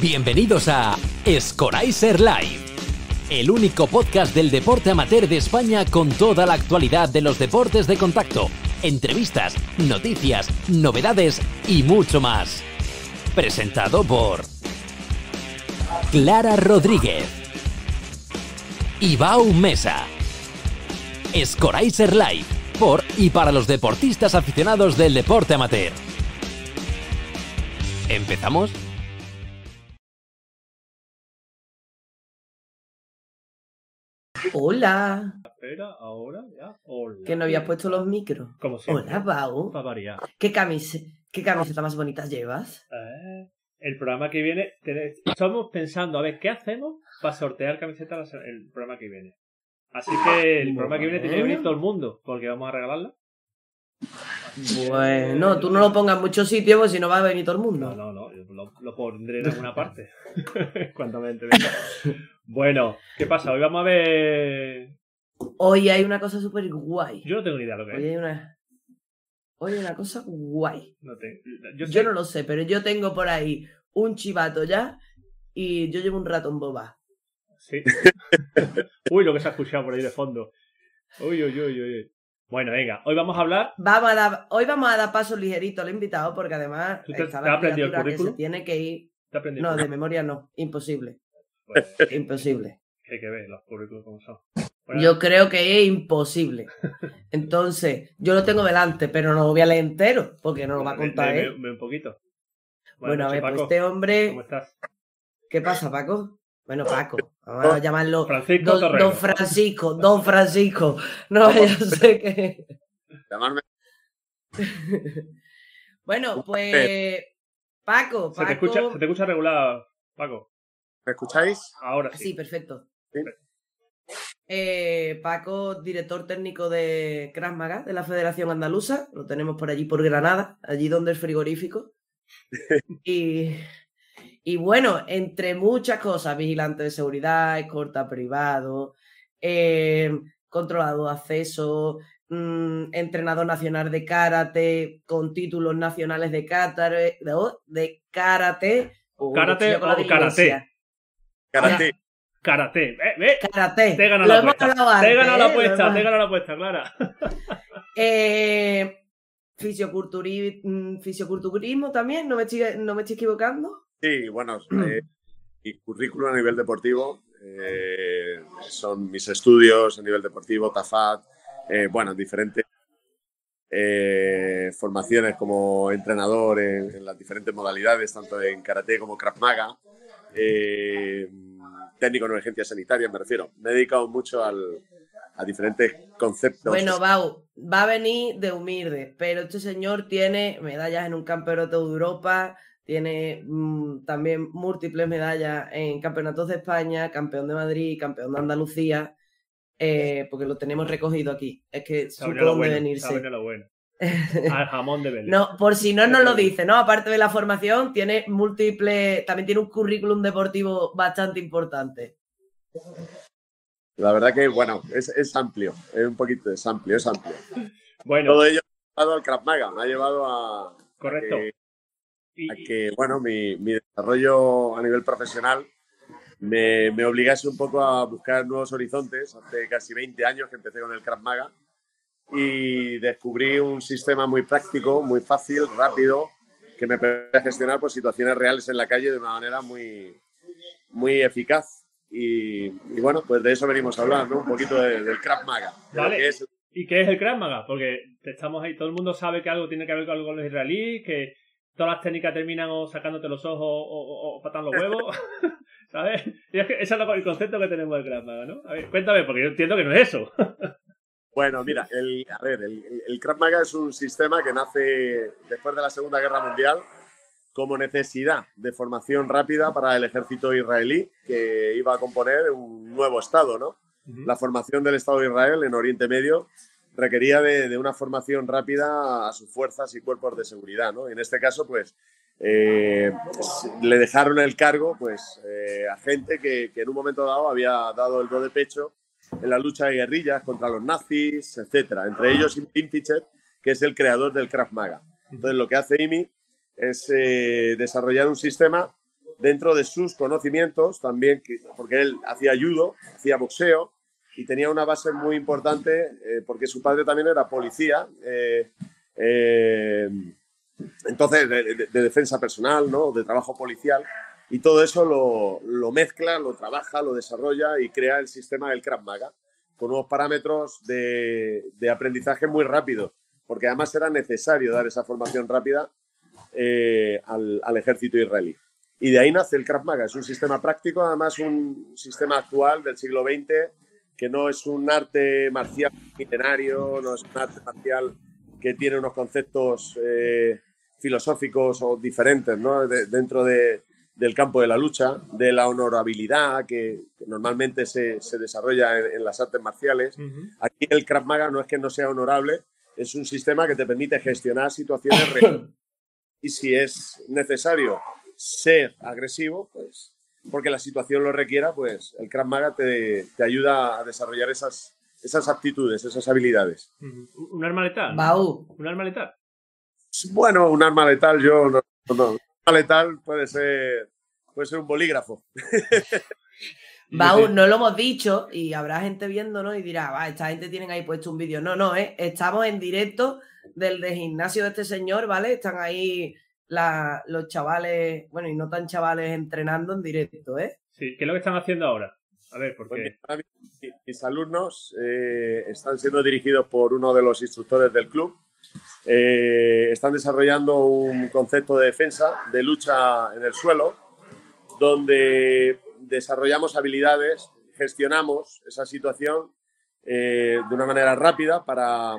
Bienvenidos a Scoraiser Live, el único podcast del deporte amateur de España con toda la actualidad de los deportes de contacto, entrevistas, noticias, novedades y mucho más. Presentado por Clara Rodríguez, Ibau Mesa, Scoraiser Live, por y para los deportistas aficionados del deporte amateur. ¿Empezamos? Hola. Espera, ahora ya. Hola. Que no habías puesto los micros. Como siempre. Hola. Para variar. ¿Qué, camise ¿Qué camiseta más bonitas llevas? Eh, el programa que viene. Estamos pensando, a ver, ¿qué hacemos para sortear camisetas el programa que viene? Así que el programa que viene tiene que venir todo el mundo, porque vamos a regalarla. Bueno, tú no lo pongas en muchos sitios, porque si no va a venir todo el No, mundo. no, no, yo lo, lo pondré en alguna parte. Cuando me entre. Bueno, ¿qué pasa? Hoy vamos a ver. Hoy hay una cosa súper guay. Yo no tengo ni idea de lo que Hoy es. hay una... Hoy hay una cosa guay. No te- Yo, no lo sé, pero yo tengo por ahí un chivato ya y yo llevo un rato en boba. Sí. uy, lo que se ha escuchado por ahí de fondo. Uy, uy, uy, uy. Bueno, venga, hoy vamos a hablar. Vamos a dar- hoy vamos a dar paso ligerito al invitado porque además ¿Tú te- está te la has aprendido el que se currículum? tiene que ir. ¿Te has aprendido? No, de memoria no. Imposible. Pues, Imposible. hay que ver los currículos como son. Bueno, Yo creo que es imposible. Entonces, yo lo tengo delante, pero no lo voy a leer entero, porque no lo va a contar ve- él. ve un poquito. Bueno, a ver, pues Paco. este hombre. ¿Cómo estás? ¿Qué pasa, Paco? Bueno, Paco. Vamos a llamarlo. Francisco Don, Torrero. don Francisco, Don Francisco. No, yo sé que. Llamarme Bueno, pues. Paco, Se te, Paco. escucha, se te escucha regular, Paco. ¿Me escucháis? Ahora sí. Sí, perfecto. Sí. Eh, Paco, director técnico de Krav Maga, de la Federación Andaluza. Lo tenemos por allí, por Granada, allí donde es frigorífico. y, y bueno, entre muchas cosas, vigilante de seguridad, escorta privado, eh, controlado de acceso, mm, entrenador nacional de karate, con títulos nacionales de karate, de, de karate. Karate o karate. Karate. Karate. ¿Ve? ¿Ve? Karate. Te he ganado Lo la hemos apuesta. Te he ganado la ¿eh? Apuesta, te he ganado la apuesta, Clara. Eh, fisioculturi- mm, fisioculturismo también, no me estoy, no me estoy equivocando. Sí, bueno, eh, mi currículum a nivel deportivo eh, son mis estudios a nivel deportivo, TAFAT, eh, bueno, diferentes eh, formaciones como entrenador en, en las diferentes modalidades, tanto en karate como Krav Maga, eh, técnico en emergencias sanitarias, me refiero. Me he dedicado mucho al- a diferentes conceptos. Bueno, Bau, va a venir de humilde, pero este señor tiene medallas en un campeonato de Europa, tiene mm, también múltiples medallas en campeonatos de España, campeón de Madrid, campeón de Andalucía, eh, porque lo tenemos recogido aquí. Es que Sabe supo dónde bueno, venirse. sabe lo bueno. Al jamón de Belén. No, por si no nos lo dice, ¿no? Aparte de la formación, tiene múltiples, también tiene un currículum deportivo bastante importante. La verdad que, bueno, es, es amplio, es un poquito, es amplio, es amplio. Bueno, Todo ello me ha llevado al Krav Maga, me ha llevado a, correcto. que, a que, bueno, mi, mi desarrollo a nivel profesional me, me obligase un poco a buscar nuevos horizontes. Hace casi 20 años que empecé con el Krav Maga y descubrí un sistema muy práctico, muy fácil, rápido, que me permite gestionar pues, situaciones reales en la calle de una manera muy, muy eficaz. Y, y bueno, pues de eso venimos a hablar, ¿no? Un poquito de- del Krav Maga, de Vale. que es ¿Y qué es el Krav Maga? Porque estamos ahí, todo el mundo sabe que algo tiene que ver con algo con los israelíes, que todas las técnicas terminan o sacándote los ojos o, o, o patando los huevos, ¿sabes? Y es que ese es el concepto que tenemos del Krav Maga, ¿no? A ver, cuéntame, porque yo entiendo que no es eso. Bueno, mira, el, a ver, el, Krav Maga es un sistema que nace después de la Segunda Guerra Mundial como necesidad de formación rápida para el ejército israelí que iba a componer un nuevo Estado, ¿no? La formación del Estado de Israel en Oriente Medio requería de, de una formación rápida a sus fuerzas y cuerpos de seguridad, ¿no? En este caso, pues, eh, le dejaron el cargo, pues, eh, a gente que, que en un momento dado había dado el do de pecho en la lucha de guerrillas contra los nazis, etcétera. Entre ellos Im que es el creador del Krav Maga. Entonces, lo que hace IMI es eh, desarrollar un sistema dentro de sus conocimientos también, porque él hacía judo, hacía boxeo y tenía una base muy importante eh, porque su padre también era policía. Eh, eh, entonces, de, defensa personal, ¿no? de trabajo policial, y todo eso lo, mezcla, lo trabaja, lo desarrolla y crea el sistema del Krav Maga con unos parámetros de, aprendizaje muy rápidos, porque además era necesario dar esa formación rápida al, al ejército israelí. Y de ahí nace el Krav Maga. Es un sistema práctico, además un sistema actual del siglo XX, que no es un arte marcial milenario, no es un arte marcial que tiene unos conceptos eh, filosóficos o diferentes ¿no? dentro de, del campo de la lucha, de la honorabilidad que, normalmente se, se desarrolla en, las artes marciales. Aquí el Krav Maga no es que no sea honorable, es un sistema que te permite gestionar situaciones reales. Y si es necesario ser agresivo, pues porque la situación lo requiera, pues el Krav Maga te, te ayuda a desarrollar esas, esas aptitudes, esas habilidades. ¿Un arma letal? Bau. ¿Un arma letal? Bueno, un arma letal yo no, no. Letal puede ser, puede ser un bolígrafo. Bau, no lo hemos dicho y habrá gente viéndonos y dirá, va, esta gente tiene ahí puesto un vídeo. No, no, ¿eh? estamos en directo del de gimnasio de este señor, ¿vale? Están ahí los chavales, bueno, y no tan chavales entrenando en directo, ¿eh? Sí, ¿qué es lo que están haciendo ahora? A ver, porque mis alumnos eh, están siendo dirigidos por uno de los instructores del club. Eh, están desarrollando un concepto de defensa, de lucha en el suelo, donde desarrollamos habilidades, gestionamos esa situación eh, de una manera rápida para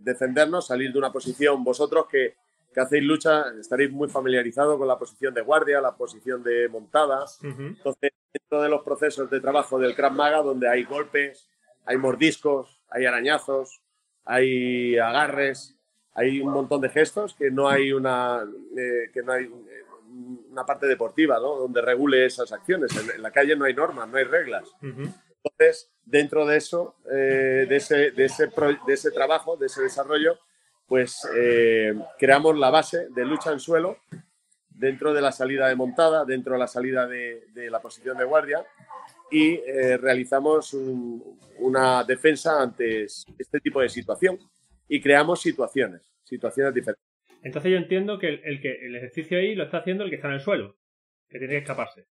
defendernos, salir de una posición vosotros que que hacéis lucha, estaréis muy familiarizados con la posición de guardia, la posición de montada. Entonces, dentro de los procesos de trabajo del Krav Maga, donde hay golpes, hay mordiscos, hay arañazos, hay agarres, hay un montón de gestos que no hay una, eh, que no hay eh, una parte deportiva ¿no? donde regule esas acciones. En, la calle no hay normas, no hay reglas. Entonces, dentro de eso, eh, de, ese, de, ese de ese trabajo, de ese desarrollo, pues eh, creamos la base de lucha en suelo dentro de la salida de montada, dentro de la salida de, la posición de guardia y eh, realizamos una defensa ante este tipo de situación y creamos situaciones, situaciones diferentes. Entonces yo entiendo que el, que el ejercicio ahí lo está haciendo el que está en el suelo, que tiene que escaparse.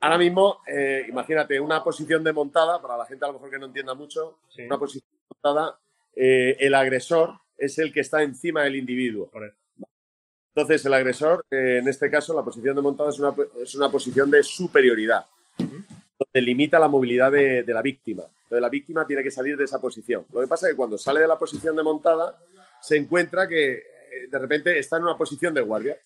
Ahora mismo, eh, imagínate, una posición de montada, para la gente a lo mejor que no entienda mucho, una posición de montada, el agresor es el que está encima del individuo. Entonces, el agresor, eh, en este caso, la posición de montado es una, es una posición de superioridad, donde limita la movilidad de, la víctima. Entonces, la víctima tiene que salir de esa posición. Lo que pasa es que cuando sale de la posición de montada, se encuentra que eh, de repente está en una posición de guardia.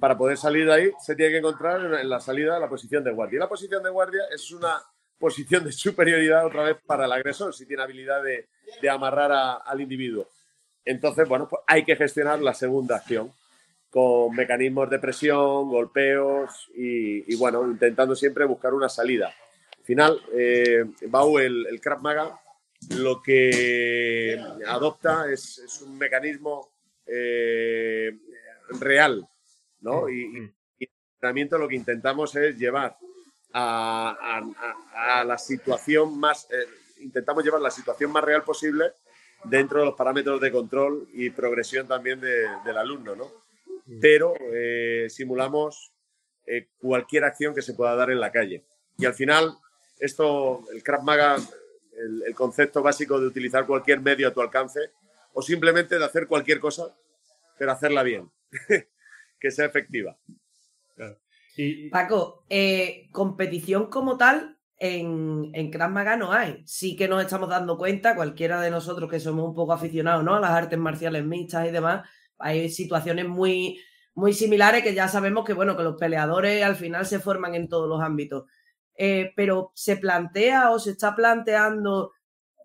Para poder salir de ahí, se tiene que encontrar en la salida de la posición de guardia. Y la posición de guardia es una posición de superioridad otra vez para el agresor, si tiene habilidad de, amarrar al individuo. Entonces, bueno, pues hay que gestionar la segunda acción con mecanismos de presión, golpeos y, bueno, intentando siempre buscar una salida. Al final, eh, Bau, el, el Krav Maga, lo que adopta es, un mecanismo eh, real, ¿no? Y, y, el entrenamiento lo que intentamos es llevar a, la situación más, eh, intentamos llevar la situación más real posible dentro de los parámetros de control y progresión también del alumno, ¿no? Mm. Pero eh, simulamos cualquier acción que se pueda dar en la calle. Y al final, esto, el Krav Maga, el, concepto básico de utilizar cualquier medio a tu alcance o simplemente de hacer cualquier cosa, pero hacerla bien, que sea efectiva. Paco, eh, competición como tal, en, en Krav Maga no hay. Sí que nos estamos dando cuenta, cualquiera de nosotros que somos un poco aficionados ¿no? a las artes marciales mixtas y demás, hay situaciones muy, muy similares que ya sabemos que, bueno, que los peleadores al final se forman en todos los ámbitos. Eh, pero se plantea o se está planteando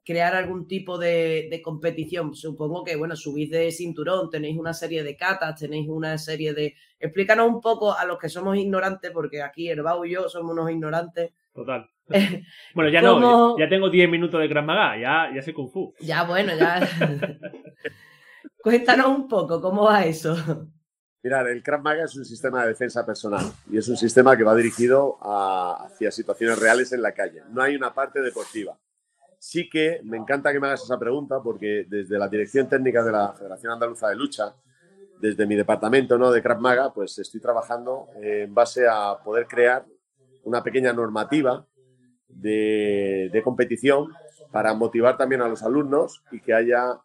crear algún tipo de, de, competición. Supongo que, bueno, subís de cinturón, tenéis una serie de catas, tenéis una serie de... Explícanos un poco a los que somos ignorantes, porque aquí Herbao y yo somos unos ignorantes. Total. bueno, ya no, ya tengo 10 minutos de Gran Maga, ya, ya sé Kung Fu. Ya, bueno, ya. Cuéntanos un poco, ¿cómo va eso? Mirad, el Krav Maga es un sistema de defensa personal y es un sistema que va dirigido hacia situaciones reales en la calle. No hay una parte deportiva. Sí que me encanta que me hagas esa pregunta porque desde la dirección técnica de la Federación Andaluza de Lucha, desde mi departamento ¿no? de Krav Maga, pues estoy trabajando en base a poder crear una pequeña normativa de competición para motivar también a los alumnos y que haya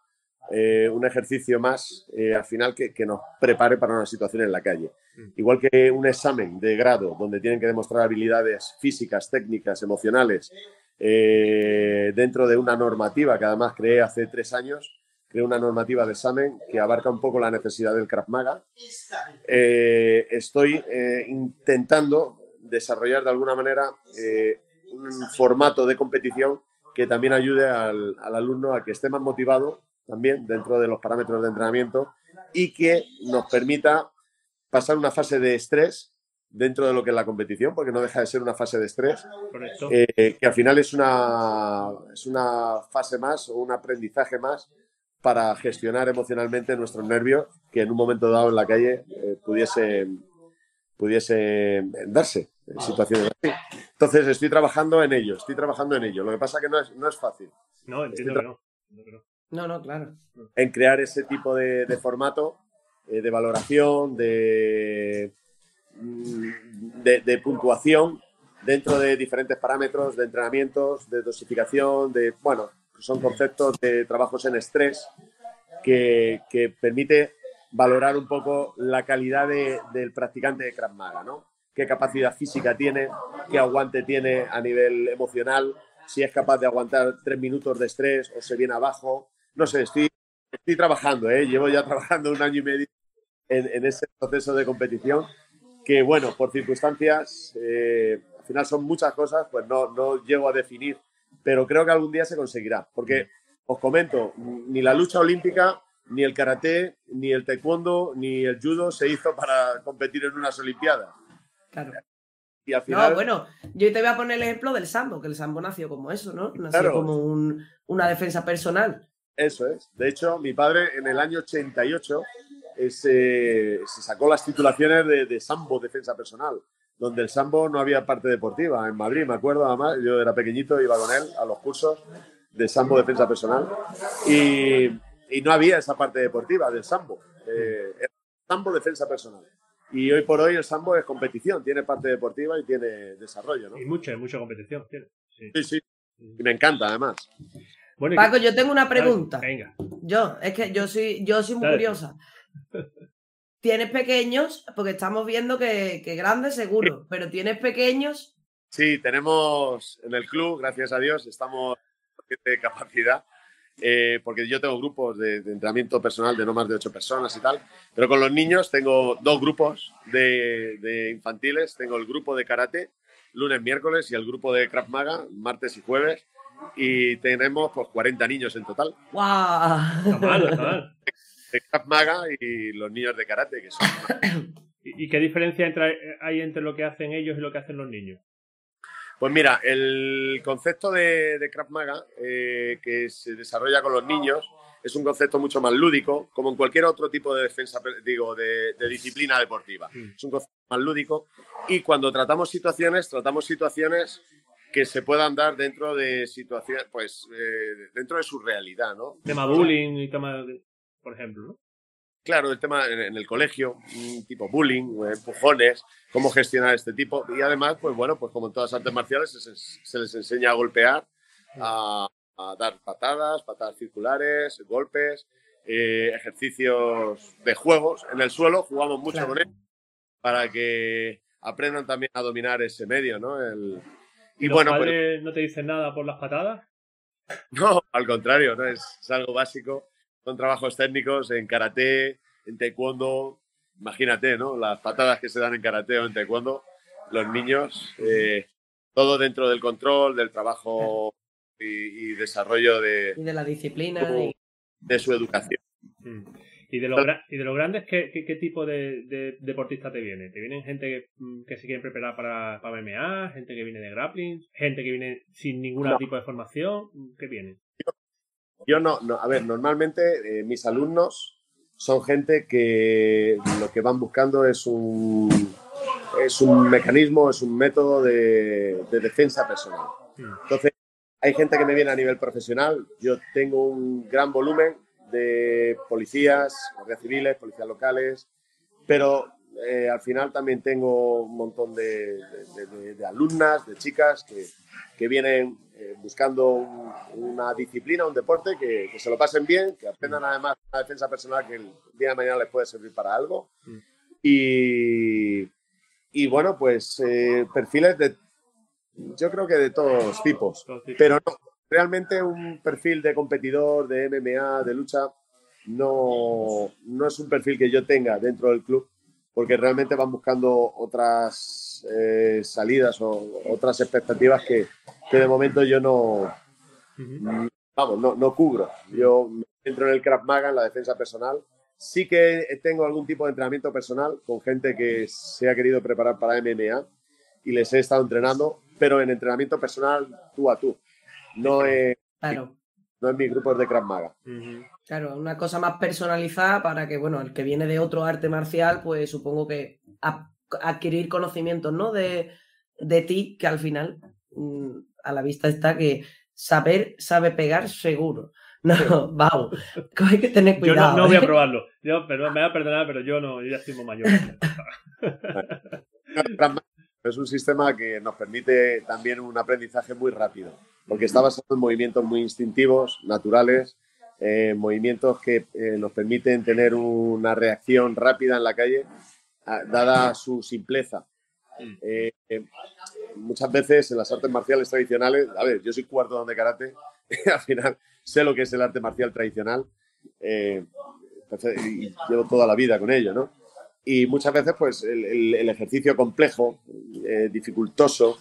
eh, un ejercicio más eh, al final que, nos prepare para una situación en la calle. Mm. Igual que un examen de grado donde tienen que demostrar habilidades físicas, técnicas, emocionales, eh, dentro de una normativa que además creé hace tres años, creé una normativa de examen que abarca un poco la necesidad del Krav Maga. estoy intentando desarrollar de alguna manera un formato de competición que también ayude al, al alumno a que esté más motivado también dentro de los parámetros de entrenamiento y que nos permita pasar una fase de estrés dentro de lo que es la competición, porque no deja de ser una fase de estrés, eh, que al final es una, es una fase más o un aprendizaje más para gestionar emocionalmente nuestros nervios que en un momento dado en la calle eh, pudiese, pudiese darse en situaciones así. Entonces estoy trabajando en ello, estoy trabajando en ello. Lo que pasa que no es, no es fácil. No, entiendo que no. No, no, claro. En crear ese tipo de, formato eh, de valoración, mm, de, de, puntuación dentro de diferentes parámetros de entrenamientos, de dosificación, de, bueno, son conceptos de trabajos en estrés que, que permite valorar un poco la calidad del practicante de Krav Maga, ¿no? Qué capacidad física tiene, qué aguante tiene a nivel emocional, si es capaz de aguantar tres minutos de estrés o se viene abajo, no sé, estoy, estoy trabajando, ¿eh? llevo ya trabajando un año y medio en, ese proceso de competición, que bueno, por circunstancias, eh, al final son muchas cosas, pues no, no llego a definir, pero creo que algún día se conseguirá, porque os comento, ni la lucha olímpica, ni el karate, ni el taekwondo, ni el judo se hizo para competir en unas olimpiadas. Claro. Y al final... No, bueno, yo te voy a poner el ejemplo del sambo, que el sambo nació como eso, ¿no? Nació como una defensa personal. Eso es. De hecho, mi padre en el año 88 se sacó las titulaciones de, Sambo Defensa Personal, donde el Sambo no había parte deportiva. En Madrid, me acuerdo, además, yo era pequeñito, iba con él a los cursos de Sambo Defensa Personal y, no había esa parte deportiva del Sambo. Eh, era Sambo Defensa Personal. Y hoy por hoy el Sambo es competición, tiene parte deportiva y tiene desarrollo, ¿no? Y mucha, mucha competición tiene. sí, sí. Y me encanta, además. Paco, yo tengo una pregunta. venga. Yo, es que yo soy, yo soy muy curiosa. ¿Tienes pequeños? Porque estamos viendo que, que grandes seguro, pero ¿tienes pequeños? Sí, tenemos en el club, gracias a Dios, estamos de capacidad. Eh, porque yo tengo grupos de, entrenamiento personal de no más de ocho personas y tal, pero con los niños tengo dos grupos de, de, infantiles, tengo el grupo de karate lunes, miércoles y el grupo de Krav Maga martes y jueves y tenemos pues 40 niños en total. ¡Wow! De Krav Maga y los niños de karate, que son... ¿Y qué diferencia hay entre lo que hacen ellos y lo que hacen los niños? Pues mira, el concepto de, de Krav Maga eh, que se desarrolla con los niños es un concepto mucho más lúdico, como en cualquier otro tipo de defensa, digo, de, de disciplina deportiva. Mm. Es un concepto más lúdico y cuando tratamos situaciones, tratamos situaciones que se puedan dar dentro de situaciones, pues, eh, dentro de su realidad, ¿no? Tema bullying y tema, por ejemplo, ¿no? Claro, el tema en, el colegio, tipo bullying, empujones, cómo gestionar este tipo. Y además, pues bueno, pues como en todas las artes marciales, se, les enseña a golpear, a, dar patadas, patadas circulares, golpes, eh, ejercicios de juegos. En el suelo jugamos mucho con ellos para que aprendan también a dominar ese medio, ¿no? El, ¿Y, bueno, no te dicen nada por las patadas? No, al contrario, ¿no? Es, algo básico. Son trabajos técnicos en karate, en taekwondo. Imagínate, ¿no? Las patadas que se dan en karate o en taekwondo, los niños, eh, todo dentro del control, del trabajo y, desarrollo de... Y de la disciplina. De su educación. Mm. ¿Y de, lo, y de los grandes, ¿qué, qué, tipo de, de, deportista te viene? ¿Te vienen gente que, mm, que se quieren preparar para, para MMA? ¿Gente que viene de grappling? ¿Gente que viene sin ningún tipo de formación? ¿Qué viene? Yo, no, no, a ver, normalmente eh, mis alumnos son gente que lo que van buscando es un, es un mecanismo, es un método de, defensa personal. Entonces, hay gente que me viene a nivel profesional. Yo tengo un gran volumen de policías, guardias civiles, policías locales, pero eh, al final también tengo un montón de, alumnas, de chicas que, que vienen eh, buscando una disciplina, un deporte, que, se lo pasen bien, que aprendan además una defensa personal que el día de mañana les puede servir para algo. Y, y, bueno, pues eh, perfiles de, yo creo que de todos tipos, pero no, realmente un perfil de competidor, de MMA, de lucha, no, no es un perfil que yo tenga dentro del club, porque realmente van buscando otras eh, salidas o otras expectativas que, que de momento yo no, vamos, no, no, cubro. Yo entro en el Krav Maga, en la defensa personal. Sí que tengo algún tipo de entrenamiento personal con gente que se ha querido preparar para MMA y les he estado entrenando, pero en entrenamiento personal tú a tú. No es, claro. no es mi grupo de Krav Maga. Claro, una cosa más personalizada para que, bueno, el que viene de otro arte marcial, pues supongo que adquirir conocimientos, ¿no? De, de ti, que al final mm, a la vista está que saber sabe pegar seguro. No, vamos, hay que tener cuidado. Yo no, voy a ¿eh? probarlo. Yo, me voy a perdonar, pero yo no, yo ya estoy muy mayor. es un sistema que nos permite también un aprendizaje muy rápido, porque está basado en movimientos muy instintivos, naturales, eh, movimientos que eh, nos permiten tener una reacción rápida en la calle, dada su simpleza. Mm. Eh, muchas veces en las artes marciales tradicionales, a ver, yo soy cuarto de karate, al final sé lo que es el arte marcial tradicional eh, y llevo toda la vida con ello, ¿no? Y muchas veces, pues, el, ejercicio complejo, eh, dificultoso,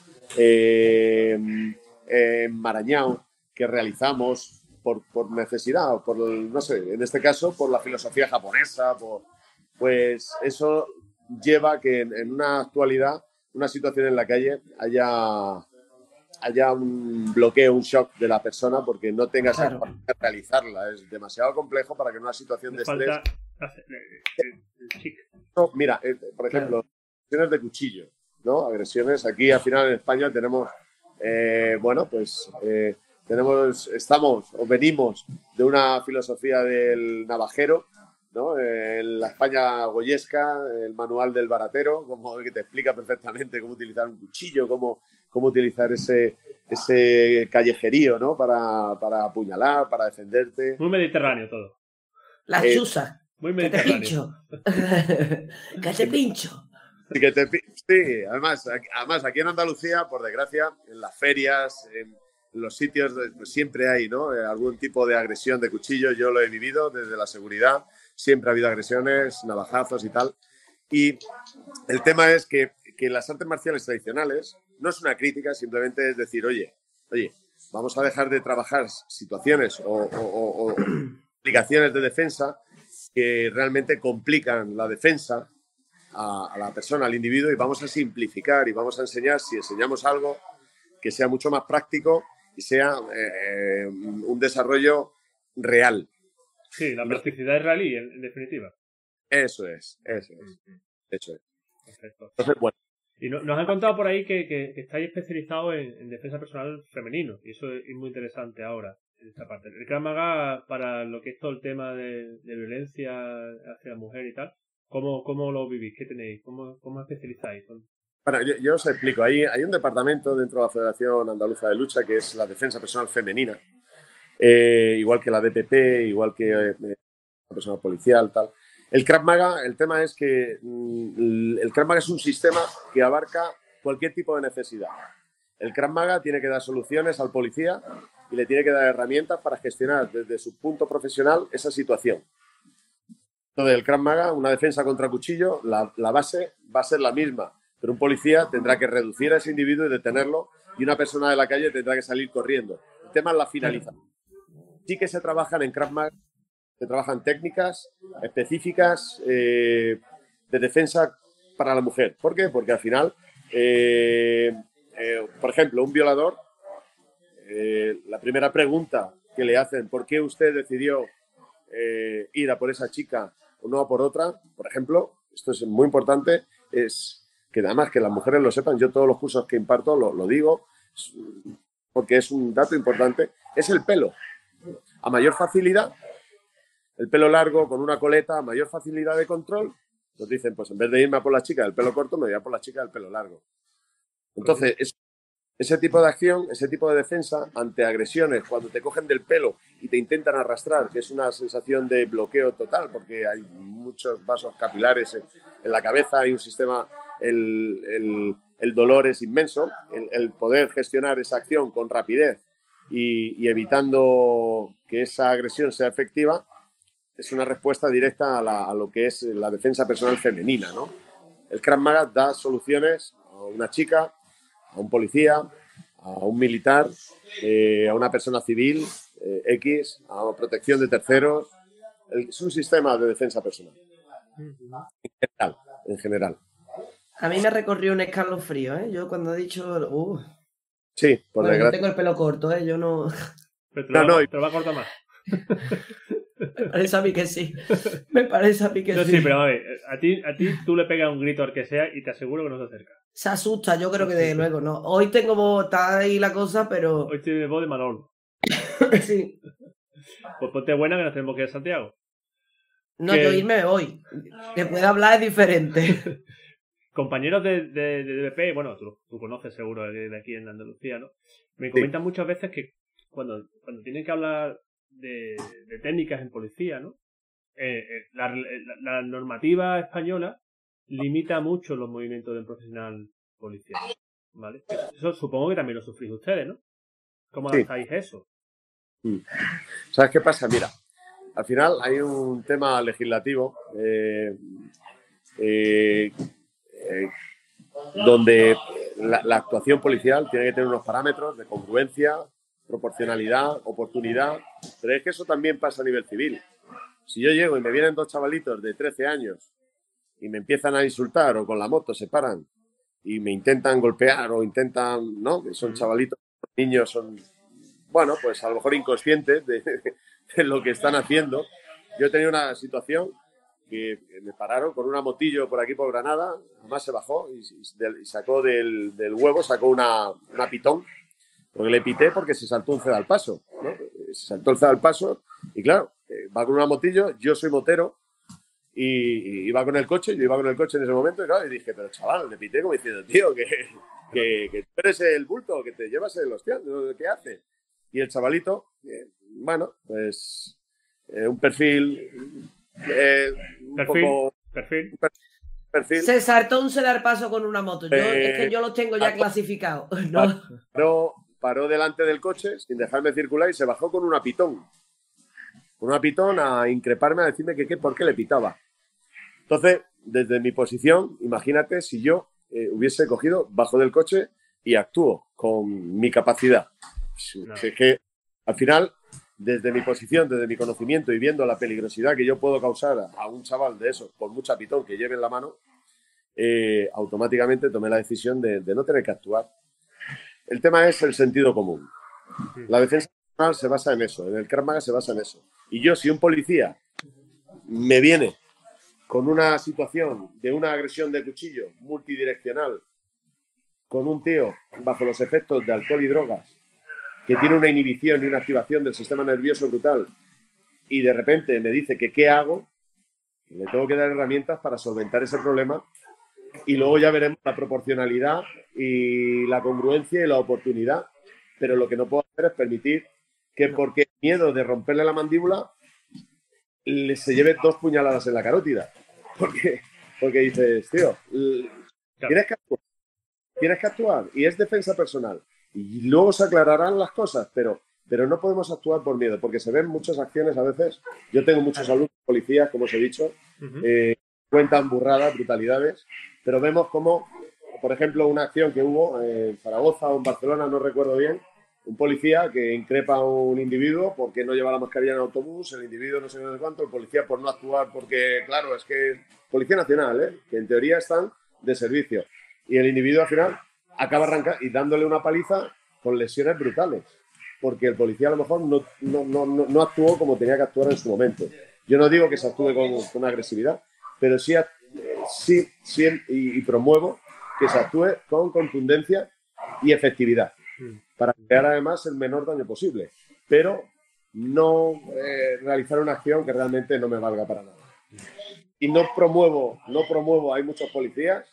eh, enmarañado que realizamos por, por necesidad o por, no sé, en este caso, por la filosofía japonesa, pues eso lleva que en una actualidad una situación en la calle haya, haya un bloqueo, un shock de la persona porque no tengas claro. que realizarla. Es demasiado complejo para que en una situación de estrés... mira, eh, por ejemplo, agresiones de cuchillo, ¿no? Agresiones. Aquí al final en España tenemos, eh, bueno, pues eh, tenemos, estamos o venimos de una filosofía del navajero, en la España goyesca, el manual del baratero, como que te explica perfectamente cómo utilizar un cuchillo, cómo, cómo utilizar ese, ese callejerío, ¿no? Para, para apuñalar, para defenderte. Muy mediterráneo todo. La eh, chusa. Muy mediterráneo. que te pincho. Que te, sí, además, además aquí en Andalucía, por desgracia, en las ferias, en los sitios, pues siempre hay ¿no? algún tipo de agresión de cuchillo. Yo lo he vivido desde la seguridad siempre ha habido agresiones, navajazos y tal. Y el tema es que, que las artes marciales tradicionales no es una crítica, simplemente es decir, oye, oye, vamos a dejar de trabajar situaciones o, o, aplicaciones de defensa que realmente complican la defensa a, la persona, al individuo, y vamos a simplificar y vamos a enseñar, si enseñamos algo, que sea mucho más práctico y sea eh, un desarrollo real, Sí, la practicidad israelí, en, en definitiva. Eso es, eso es. Eso es. Perfecto. Entonces, bueno. Y nos han contado por ahí que, que, estáis especializados en, defensa personal femenino, y eso es muy interesante ahora, en esta parte. El Krav Maga, para lo que es todo el tema de, violencia hacia la mujer y tal, ¿cómo, cómo lo vivís? ¿Qué tenéis? ¿Cómo, cómo especializáis? Bueno, yo, yo, os explico. Hay, hay un departamento dentro de la Federación Andaluza de Lucha que es la defensa personal femenina eh, igual que la DPP, igual que eh, la persona policial, tal. El Krav Maga, el tema es que mm, el Krav Maga es un sistema que abarca cualquier tipo de necesidad. El Krav Maga tiene que dar soluciones al policía y le tiene que dar herramientas para gestionar desde su punto profesional esa situación. Entonces, el Krav Maga, una defensa contra cuchillo, la, base va a ser la misma, pero un policía tendrá que reducir a ese individuo y detenerlo y una persona de la calle tendrá que salir corriendo. El tema es la finalización sí que se trabajan en Krav Maga, se trabajan técnicas específicas eh, de defensa para la mujer. ¿Por qué? Porque al final, eh, eh, por ejemplo, un violador, la primera pregunta que le hacen, ¿por qué usted decidió ir a por esa chica o no a por otra. Por ejemplo, esto es muy importante, es que además que las mujeres lo sepan, yo todos los cursos que imparto lo, lo digo, porque es un dato importante, es el pelo. A mayor facilidad, el pelo largo con una coleta, a mayor facilidad de control, nos dicen, pues en vez de irme a por la chica del pelo corto, me voy a por la chica del pelo largo. Entonces, es, ese tipo de acción, ese tipo de defensa ante agresiones, cuando te cogen del pelo y te intentan arrastrar, que es una sensación de bloqueo total, porque hay muchos vasos capilares en, en la cabeza, hay un sistema, el, el, el dolor es inmenso, el, el, poder gestionar esa acción con rapidez y, y, evitando que esa agresión sea efectiva, es una respuesta directa a, la, a, lo que es la defensa personal femenina. ¿no? El Krav Maga da soluciones a una chica, a un policía, a un militar, eh, a una persona civil, eh, X, a protección de terceros. Es un sistema de defensa personal. En general, en general. A mí me recorrió un escalofrío, ¿eh? Yo cuando he dicho... Uh. Sí, por bueno, desgracia. Yo tengo el pelo corto, ¿eh? Yo no... Pero te, lo No, va, no, te lo va a cortar más. Me parece a mí que sí. Me parece a mí que No, sí. sí, pero a ver, a ti, a ti tú le pegas un grito al que sea y te aseguro que no se acerca. Se asusta, yo creo que de luego, ¿no? Hoy tengo voz, está ahí la cosa, pero... Hoy tiene voz de Manolo. sí. Pues ponte buena que nos tenemos que ir a Santiago. No, Que- yo irme me voy. Que pueda hablar es diferente. Compañeros de, de, de DBP, bueno, tú, tú conoces seguro de, de aquí en Andalucía, ¿no? Me comentan muchas veces que cuando, cuando tienen que hablar de, de técnicas en policía, ¿no? Eh, eh, la, la- la normativa española limita mucho los movimientos del profesional policial, ¿vale? Eso supongo que también lo sufrís ustedes, ¿no? ¿Cómo Sí. adaptáis eso? ¿Sabes qué pasa? Mira, al final hay un tema legislativo eh, eh, eh, donde la, la actuación policial tiene que tener unos parámetros de congruencia, proporcionalidad, oportunidad, pero es que eso también pasa a nivel civil. Si yo llego y me vienen dos chavalitos de 13 años y me empiezan a insultar o con la moto se paran y me intentan golpear o intentan, ¿no? Que Son chavalitos, niños, son, bueno, pues a lo mejor inconscientes de, de lo que están haciendo. Yo he tenido una situación que me pararon con una motillo por aquí por Granada, además se bajó y, y del- y sacó del, del huevo, sacó una, una pitón, porque le pité porque se saltó un ceda al paso, ¿no? Se saltó el ceda al paso y claro, eh, va con una motillo, yo soy motero y, y iba con el coche, yo iba con el coche en ese momento y claro, y dije, pero chaval, le pité como diciendo, tío, que, que, que tú eres el bulto, que te llevas el hostia, ¿qué hace? Y el chavalito, eh, bueno, pues eh, un perfil, eh, un Perfil. poco Perfil. perfil, Se saltó un dar paso con una moto. Yo, Eh, es que yo los tengo ya clasificados. ¿no? paró, paró delante del coche sin dejarme circular y se bajó con una pitón. Con una pitón a increparme, a decirme que qué, por qué le pitaba. Entonces, desde mi posición, imagínate si yo eh, hubiese cogido, bajo del coche y actúo con mi capacidad. No. Es que al final, desde mi posición, desde mi conocimiento y viendo la peligrosidad que yo puedo causar a, a un chaval de esos con mucha pitón que lleve en la mano, eh, automáticamente tomé la decisión de, de no tener que actuar. El tema es el sentido común. La defensa personal se basa en eso, en el Krav Maga se basa en eso. Y yo, si un policía me viene con una situación de una agresión de cuchillo multidireccional, con un tío bajo los efectos de alcohol y drogas, que tiene una inhibición y una activación del sistema nervioso brutal, y de repente me dice que qué hago, le tengo que dar herramientas para solventar ese problema y luego ya veremos la proporcionalidad y la congruencia y la oportunidad. Pero lo que no puedo hacer es permitir que porque miedo de romperle la mandíbula le se lleve dos puñaladas en la carótida. Porque, porque dices, tío, tienes que actuar. Tienes que actuar. Y es defensa personal. Y luego se aclararán las cosas, pero, pero no podemos actuar por miedo, porque se ven muchas acciones a veces. Yo tengo muchos alumnos policías, como os he dicho, eh, cuentan burradas, brutalidades, pero vemos como, por ejemplo, una acción que hubo en Zaragoza o en Barcelona, no recuerdo bien, un policía que increpa a un individuo porque no lleva la mascarilla en el autobús, el individuo no sé cuánto, el policía por no actuar porque, claro, es que Policía Nacional, ¿eh? que en teoría están de servicio, y el individuo al final acaba arrancando y dándole una paliza con lesiones brutales, porque el policía a lo mejor no, no, no, no- actuó como tenía que actuar en su momento. Yo no digo que se actúe con, agresividad, pero sí, sí, sí y, promuevo que se actúe con contundencia y efectividad para crear además el menor daño posible, pero no eh, realizar una acción que realmente no me valga para nada. Y no promuevo, no promuevo, hay muchos policías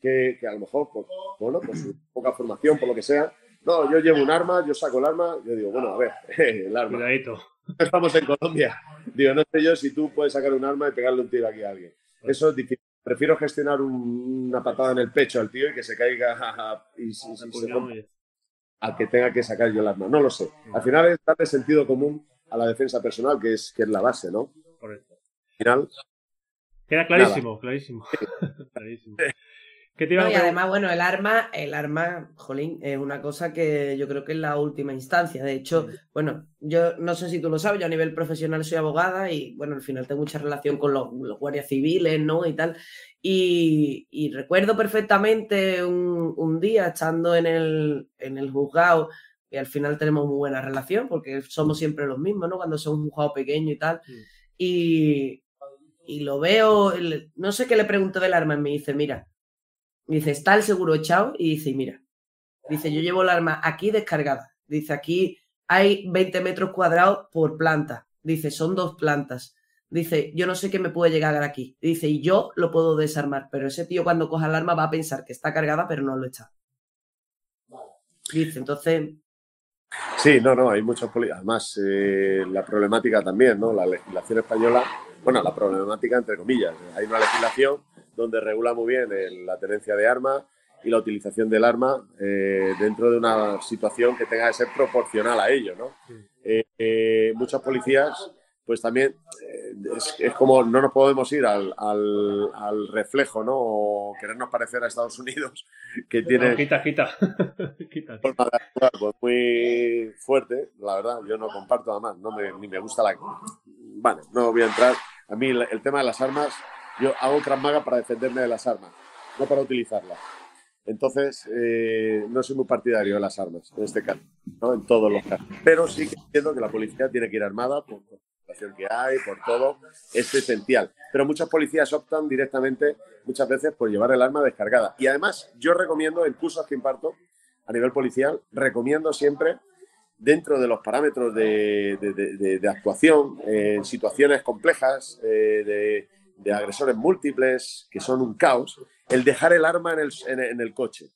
que, a lo mejor, por, bueno, por su poca formación, por lo que sea, no, yo llevo un arma, yo saco el arma, yo digo, bueno, a ver, el arma. Cuidadito. Estamos en Colombia. Digo, no sé yo si tú puedes sacar un arma y pegarle un tiro aquí a alguien. Eso es difícil. Prefiero gestionar una patada en el pecho al tío y que se caiga y, se al que tenga que sacar yo el arma. No lo sé. Al final es darle sentido común a la defensa personal, que es, que es la base, ¿no? Correcto. Al final. Queda clarísimo, clarísimo. clarísimo. Y además, bueno, el arma, el arma, jolín, es una cosa que yo creo que es la última instancia. De hecho, bueno, yo no sé si tú lo sabes, yo a nivel profesional soy abogada y, bueno, al final tengo mucha relación con los, guardias civiles, ¿no? Y tal. Y, recuerdo perfectamente un, día estando en el, en el juzgado, y al final tenemos muy buena relación porque somos siempre los mismos, ¿no? Cuando somos un juzgado pequeño y tal. Y, y lo veo, no sé qué le pregunto del arma y me dice, mira, Dice, está el seguro echado y dice, mira, dice, yo llevo el arma aquí descargada. Dice, aquí hay 20 metros cuadrados por planta. Dice, son dos plantas. Dice, yo no sé qué me puede llegar aquí. Dice, y yo lo puedo desarmar, pero ese tío cuando coja el arma va a pensar que está cargada, pero no lo echa. Dice, entonces... Sí, no, no, hay muchos policías. Además, eh, la problemática también, ¿no? La legislación española, bueno, la problemática entre comillas. Hay una legislación donde regula muy bien la tenencia de armas y la utilización del arma eh, dentro de una situación que tenga que ser proporcional a ello. ¿no? Eh, eh, muchas policías, pues también es, como no nos podemos ir al, al, reflejo, ¿no? O querernos parecer a Estados Unidos, que tiene. quita, quita. quita, pues muy fuerte, la verdad. Yo no comparto además, no me, ni me gusta la. Bueno, no voy a entrar. A mí el tema de las armas yo hago Krav Maga para defenderme de las armas, no para utilizarlas. Entonces, eh, no soy muy partidario de las armas, en este caso, ¿no? en todos los casos. Pero sí que entiendo que la policía tiene que ir armada por la situación que hay, por todo, es esencial. Pero muchas policías optan directamente, muchas veces, por llevar el arma descargada. Y además, yo recomiendo, en cursos que imparto a nivel policial, recomiendo siempre, dentro de los parámetros de, actuación, en situaciones complejas, eh, de de agresores múltiples, que son un caos, el dejar el arma en el, en, el coche.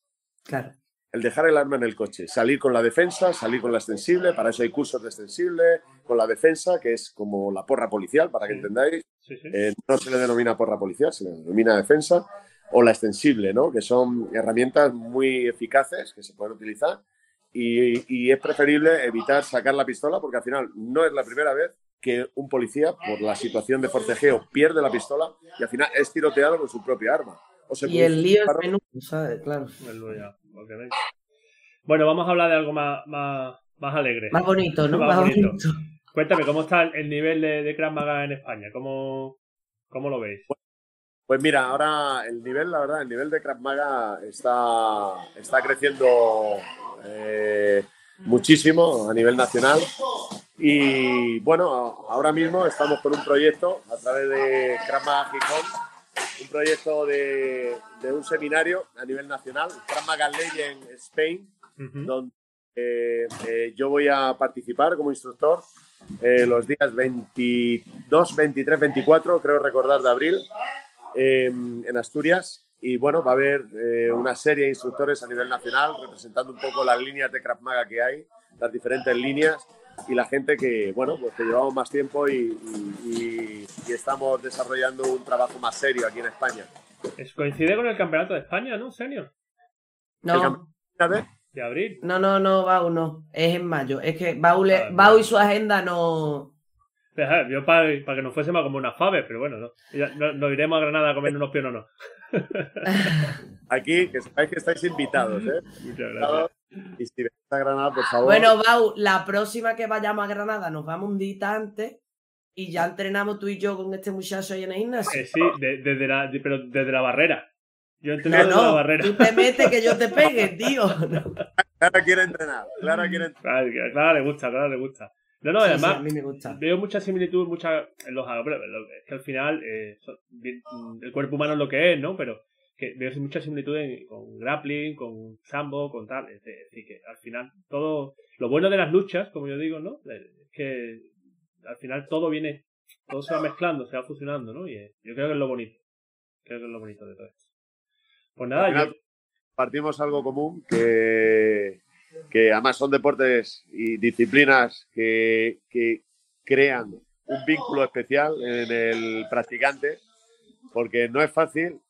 Claro. El dejar el arma en el coche, salir con la defensa, salir con la extensible, para eso hay cursos de extensible, con la defensa, que es como la porra policial, para que entendáis. Eh, no se le denomina porra policial, se le denomina defensa, o la extensible, ¿no? que son herramientas muy eficaces que se pueden utilizar. Y, y es preferible evitar sacar la pistola, porque al final no es la primera vez que un policía, por la situación de forcejeo, pierde la pistola y al final es tiroteado con su propia arma. y el lío es menudo, Claro. Bueno, vamos a hablar de algo más, más, más alegre. Más bonito, ¿no? Más, bonito. Cuéntame, ¿cómo está el nivel de, de Krav Maga en España? ¿Cómo, cómo lo veis? Pues mira, ahora el nivel, la verdad, el nivel de Krav Maga está, está creciendo eh, muchísimo a nivel nacional. Y bueno, ahora mismo estamos con un proyecto a través de Krama Gijón, un proyecto de, un seminario a nivel nacional, Krama en Spain, donde eh, eh, yo voy a participar como instructor eh, los días 22, 23, 24, creo recordar, de abril, en Asturias. Y bueno, va a haber una serie de instructores a nivel nacional representando un poco las líneas de Krav Maga que hay, las diferentes líneas y la gente que, bueno, pues que llevamos más tiempo y, estamos desarrollando un trabajo más serio aquí en España. Es, coincide con el Campeonato de España, ¿no, señor? No. De, de abril. No, no, no, Bau no. Es en mayo. Es que Bau, y su agenda no. Yo para, para que no fuese más como una fave, pero bueno, no. Nos iremos a Granada a comer unos no Aquí, que sabéis que estáis invitados, ¿eh? Muchas gracias. Y si a Granada, por favor. Bueno, Bau, la próxima que vayamos a Granada nos vamos un día antes y ya entrenamos tú y yo con este muchacho ahí en el gimnasio. Eh, sí, desde la, pero desde la barrera. Yo entreno desde la barrera. Tú te metes que yo te pegue, tío. Clara quiere entrenar. Clara quiere entrenar. Claro, le gusta, claro, le gusta. No, no, Sí, sí, además a mí me gusta. veo mucha similitud mucha, en los es que al final eh, bien- el cuerpo humano es lo que es, ¿no? Pero que veo mucha similitud en- con grappling, con sambo, con tal. Es decir, que al final todo... Lo bueno de las luchas, como yo digo, ¿no? Es que al final todo viene... Todo se va mezclando, se va fusionando, ¿no? Y eh, yo creo que es lo bonito. Creo que es lo bonito de todo esto. Pues nada, Al final, yo... Partimos algo común que, que además son deportes y disciplinas que, que crean un vínculo especial en el practicante, porque no es fácil,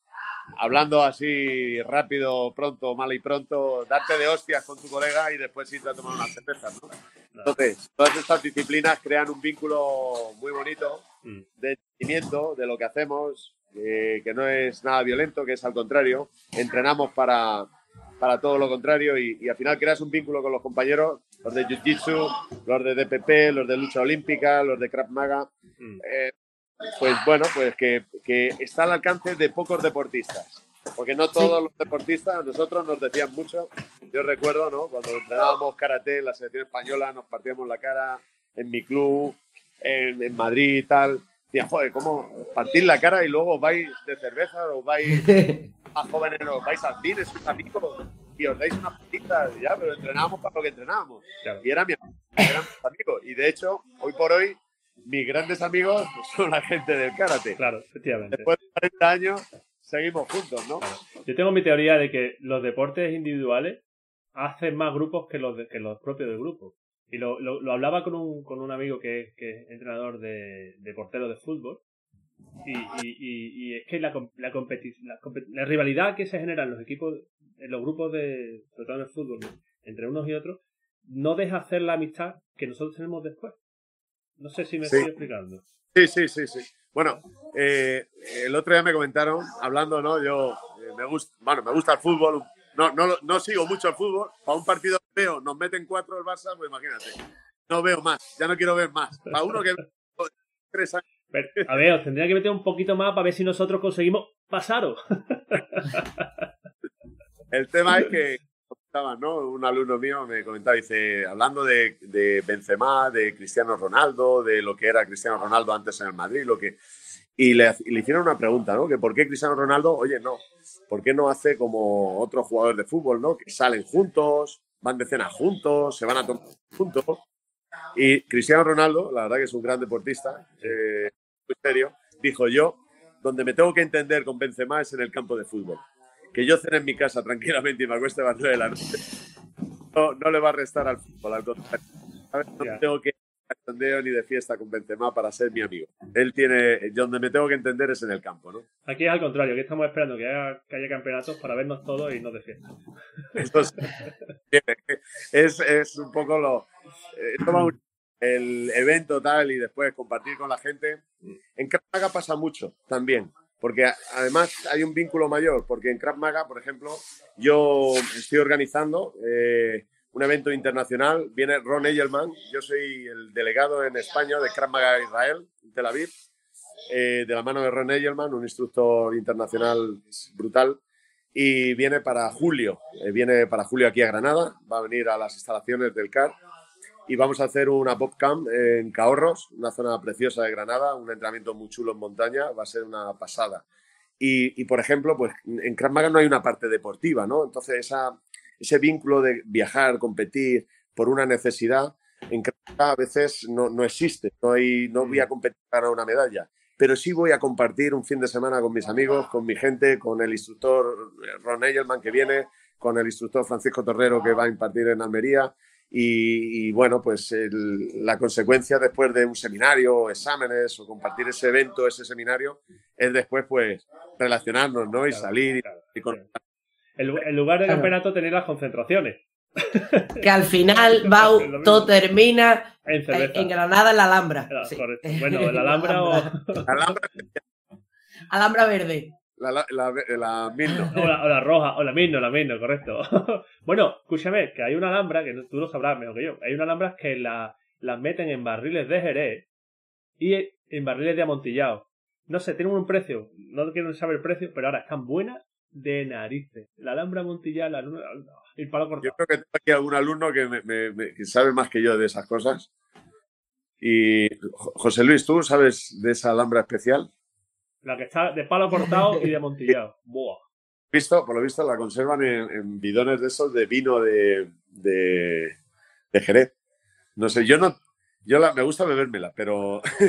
hablando así rápido, pronto, mal y pronto, darte de hostias con tu colega y después irte a tomar unas cervezas, ¿no? Entonces, todas estas disciplinas crean un vínculo muy bonito Mm. de entendimiento de lo que hacemos, eh, que no es nada violento, que es al contrario. Entrenamos para, para todo lo contrario y, y al final creas un vínculo con los compañeros, los de Jiu-Jitsu, los de DPP, los de lucha olímpica, los de Krav Maga. Mm. Eh, pues bueno, pues que, que está al alcance de pocos deportistas. Porque no todos los deportistas, nosotros nos decían mucho. Yo recuerdo, ¿no? Cuando entrenábamos karate en la selección española, nos partíamos la cara en mi club, en, en Madrid y tal. Decía, joder, ¿cómo partir la cara y luego os vais de cerveza, os vais a jóvenes, os vais al cine, sus amigos, y os dais unas patitas, ya, pero entrenábamos para lo que entrenábamos. Claro. Y era mi amigo. Y de hecho, hoy por hoy, mis grandes amigos son la gente del karate. Claro, efectivamente. Después de 40 años, seguimos juntos, ¿no? Yo tengo mi teoría de que los deportes individuales hacen más grupos que los, de- que los propios del grupo. Y lo, lo, lo hablaba con un, con un amigo que, es- que es entrenador de, de portero de fútbol. Y, y, y, y es que la, la, la, la rivalidad que se genera en los equipos, en los grupos de, sobre todo en el fútbol, entre unos y otros, no deja hacer la amistad que nosotros tenemos después. No sé si me Sí. estoy explicando. Sí, sí, sí, sí. Bueno, eh, el otro día me comentaron, hablando, ¿no? Yo eh, me gusta, bueno, me gusta el fútbol. No, no, no sigo mucho el fútbol. Para un partido veo, nos meten cuatro el Barça, pues imagínate. No veo más, ya no quiero ver más. Para uno que tres años. Pero, a ver, os tendría que meter un poquito más para ver si nosotros conseguimos pasaros. El tema es que ¿no? Un alumno mío me comentaba, dice, hablando de, de Benzema, de Cristiano Ronaldo, de lo que era Cristiano Ronaldo antes en el Madrid, lo que y le, y le hicieron una pregunta, ¿no? Que por qué Cristiano Ronaldo, oye, no, ¿por qué no hace como otros jugadores de fútbol, ¿no? Que salen juntos, van de cena juntos, se van a tomar juntos. Y Cristiano Ronaldo, la verdad que es un gran deportista, eh, muy serio, dijo yo, donde me tengo que entender con Benzema es en el campo de fútbol. Que yo cene en mi casa tranquilamente y me acueste a las nueve de la noche, no, no le va a restar al fútbol, al contrario. No tengo que ir a ni de fiesta con Benzema para ser mi amigo. Él tiene, donde me tengo que entender es en el campo, ¿no? Aquí es al contrario, que estamos esperando que haya, que haya campeonatos para vernos todos y no de fiesta. Entonces, es, es un poco lo. eh, el evento tal y después compartir con la gente. En Krav Maga pasa mucho también, porque además hay un vínculo mayor, porque en Krav Maga, por ejemplo, yo estoy organizando eh, un evento internacional. Viene Ron Egelman, yo soy el delegado en España de Krav Maga Israel, Tel Aviv. eh, de la mano de Ron Egelman, un instructor internacional brutal, y viene para julio. eh, viene para julio aquí a Granada, va a venir a las instalaciones del CAR y vamos a hacer una Bobcamp en Caorros, una zona preciosa de Granada, un entrenamiento muy chulo en montaña, va a ser una pasada. Y, y, por ejemplo, pues en Krav Maga no hay una parte deportiva, ¿no? Entonces esa, ese vínculo de viajar, competir por una necesidad, en Krav Maga a veces no, no existe, no, hay, no voy a competir para una medalla pero sí voy a compartir un fin de semana con mis amigos, con mi gente, con el instructor Ron Egelman que viene, con el instructor Francisco Torrero que va a impartir en Almería. Y, y bueno, pues el, la consecuencia después de un seminario, exámenes o compartir ese evento, ese seminario, es después pues relacionarnos, ¿no? Y Claro, salir claro, y claro. El, el lugar del Claro. campeonato tener las concentraciones. Que al final va, todo termina En en, Granada, en la Alhambra. Claro, Sí. correcto. Bueno, en la Alhambra o, Alhambra. Alhambra verde. La, la, la, la o la, o la roja, o la misma, la misma, correcto. bueno, escúchame, que hay una alhambra, que tú lo sabrás mejor que yo, hay una alhambra que la, las meten en barriles de Jerez y en barriles de amontillado. No sé, tienen un precio, no quiero saber el precio, pero ahora están buenas de narices. La alhambra amontillada, la luna, el palo Yo cortado. creo que tengo aquí algún alumno que, me- me- me- que sabe más que yo de esas cosas. Y José Luis, ¿tú sabes de esa alhambra especial? La que está de palo cortado y de montillado. Buah. Visto, por lo visto la conservan en, bidones de esos de vino de, de, de Jerez. No sé, yo no, yo la, me gusta bebérmela, pero.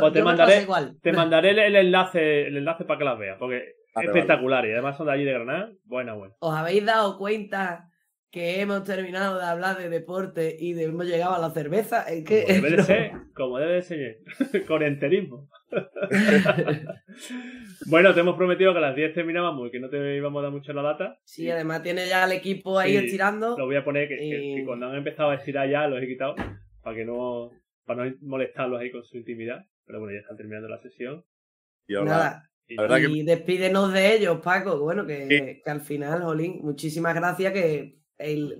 Pues te, mandaré, te mandaré el, enlace, el enlace para que las veas, porque es espectacular y además son de allí de Granada. Buena, buena. ¿Os habéis dado cuenta que hemos terminado de hablar de deporte y de hemos llegado a la cerveza? Es que, como debe de ser, como debe de ser, con enterismo. bueno, te hemos prometido que a las 10 terminábamos y que no te íbamos a dar mucho la data. Sí, además tiene ya el equipo ahí estirando. Lo voy a poner que, que, cuando han empezado a estirar ya los he quitado para que no para no molestarlos ahí con su intimidad. Pero bueno, ya están terminando la sesión. Y Nada. Y, despídenos de ellos, Paco. Bueno, que, al final, Jolín, muchísimas gracias que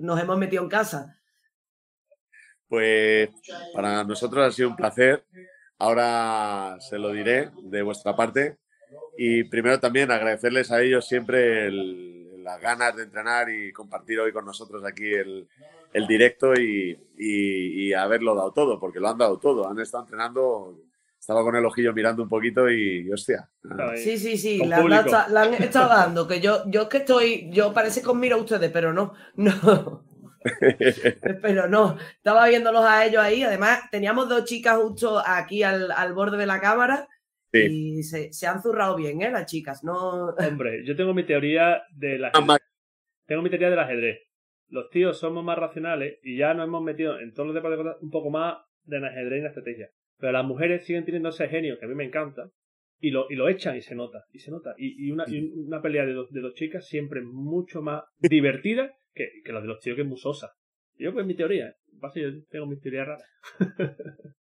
nos hemos metido en casa. Pues para nosotros ha sido un placer. Ahora se lo diré de vuestra parte. Y primero también agradecerles a ellos siempre las ganas de entrenar y compartir hoy con nosotros aquí el, el directo y, haberlo dado todo, porque lo han dado todo. Han estado entrenando, estaba con el ojillo mirando un poquito y, hostia. Sí, sí, sí, la han, estado dando, que yo, yo es que estoy, yo parece que os miro a ustedes, pero no, no. pero no, estaba viéndolos a ellos ahí. Además, teníamos dos chicas justo aquí al, borde de la cámara. Y se, han zurrado bien, ¿eh? Las chicas, no. Hombre, yo tengo mi teoría de la. Tengo mi teoría del ajedrez los tíos somos más racionales y ya nos hemos metido en todos los deportes un poco más de ajedrez y la estrategia. Pero las mujeres siguen teniendo ese genio que a mí me encanta y lo, y lo echan y se nota, y se nota. Y, una, una, pelea de dos, de dos chicas siempre mucho más divertida que, que la de los tíos que es musosa. Yo pues mi teoría, pasa yo tengo mi teoría rara.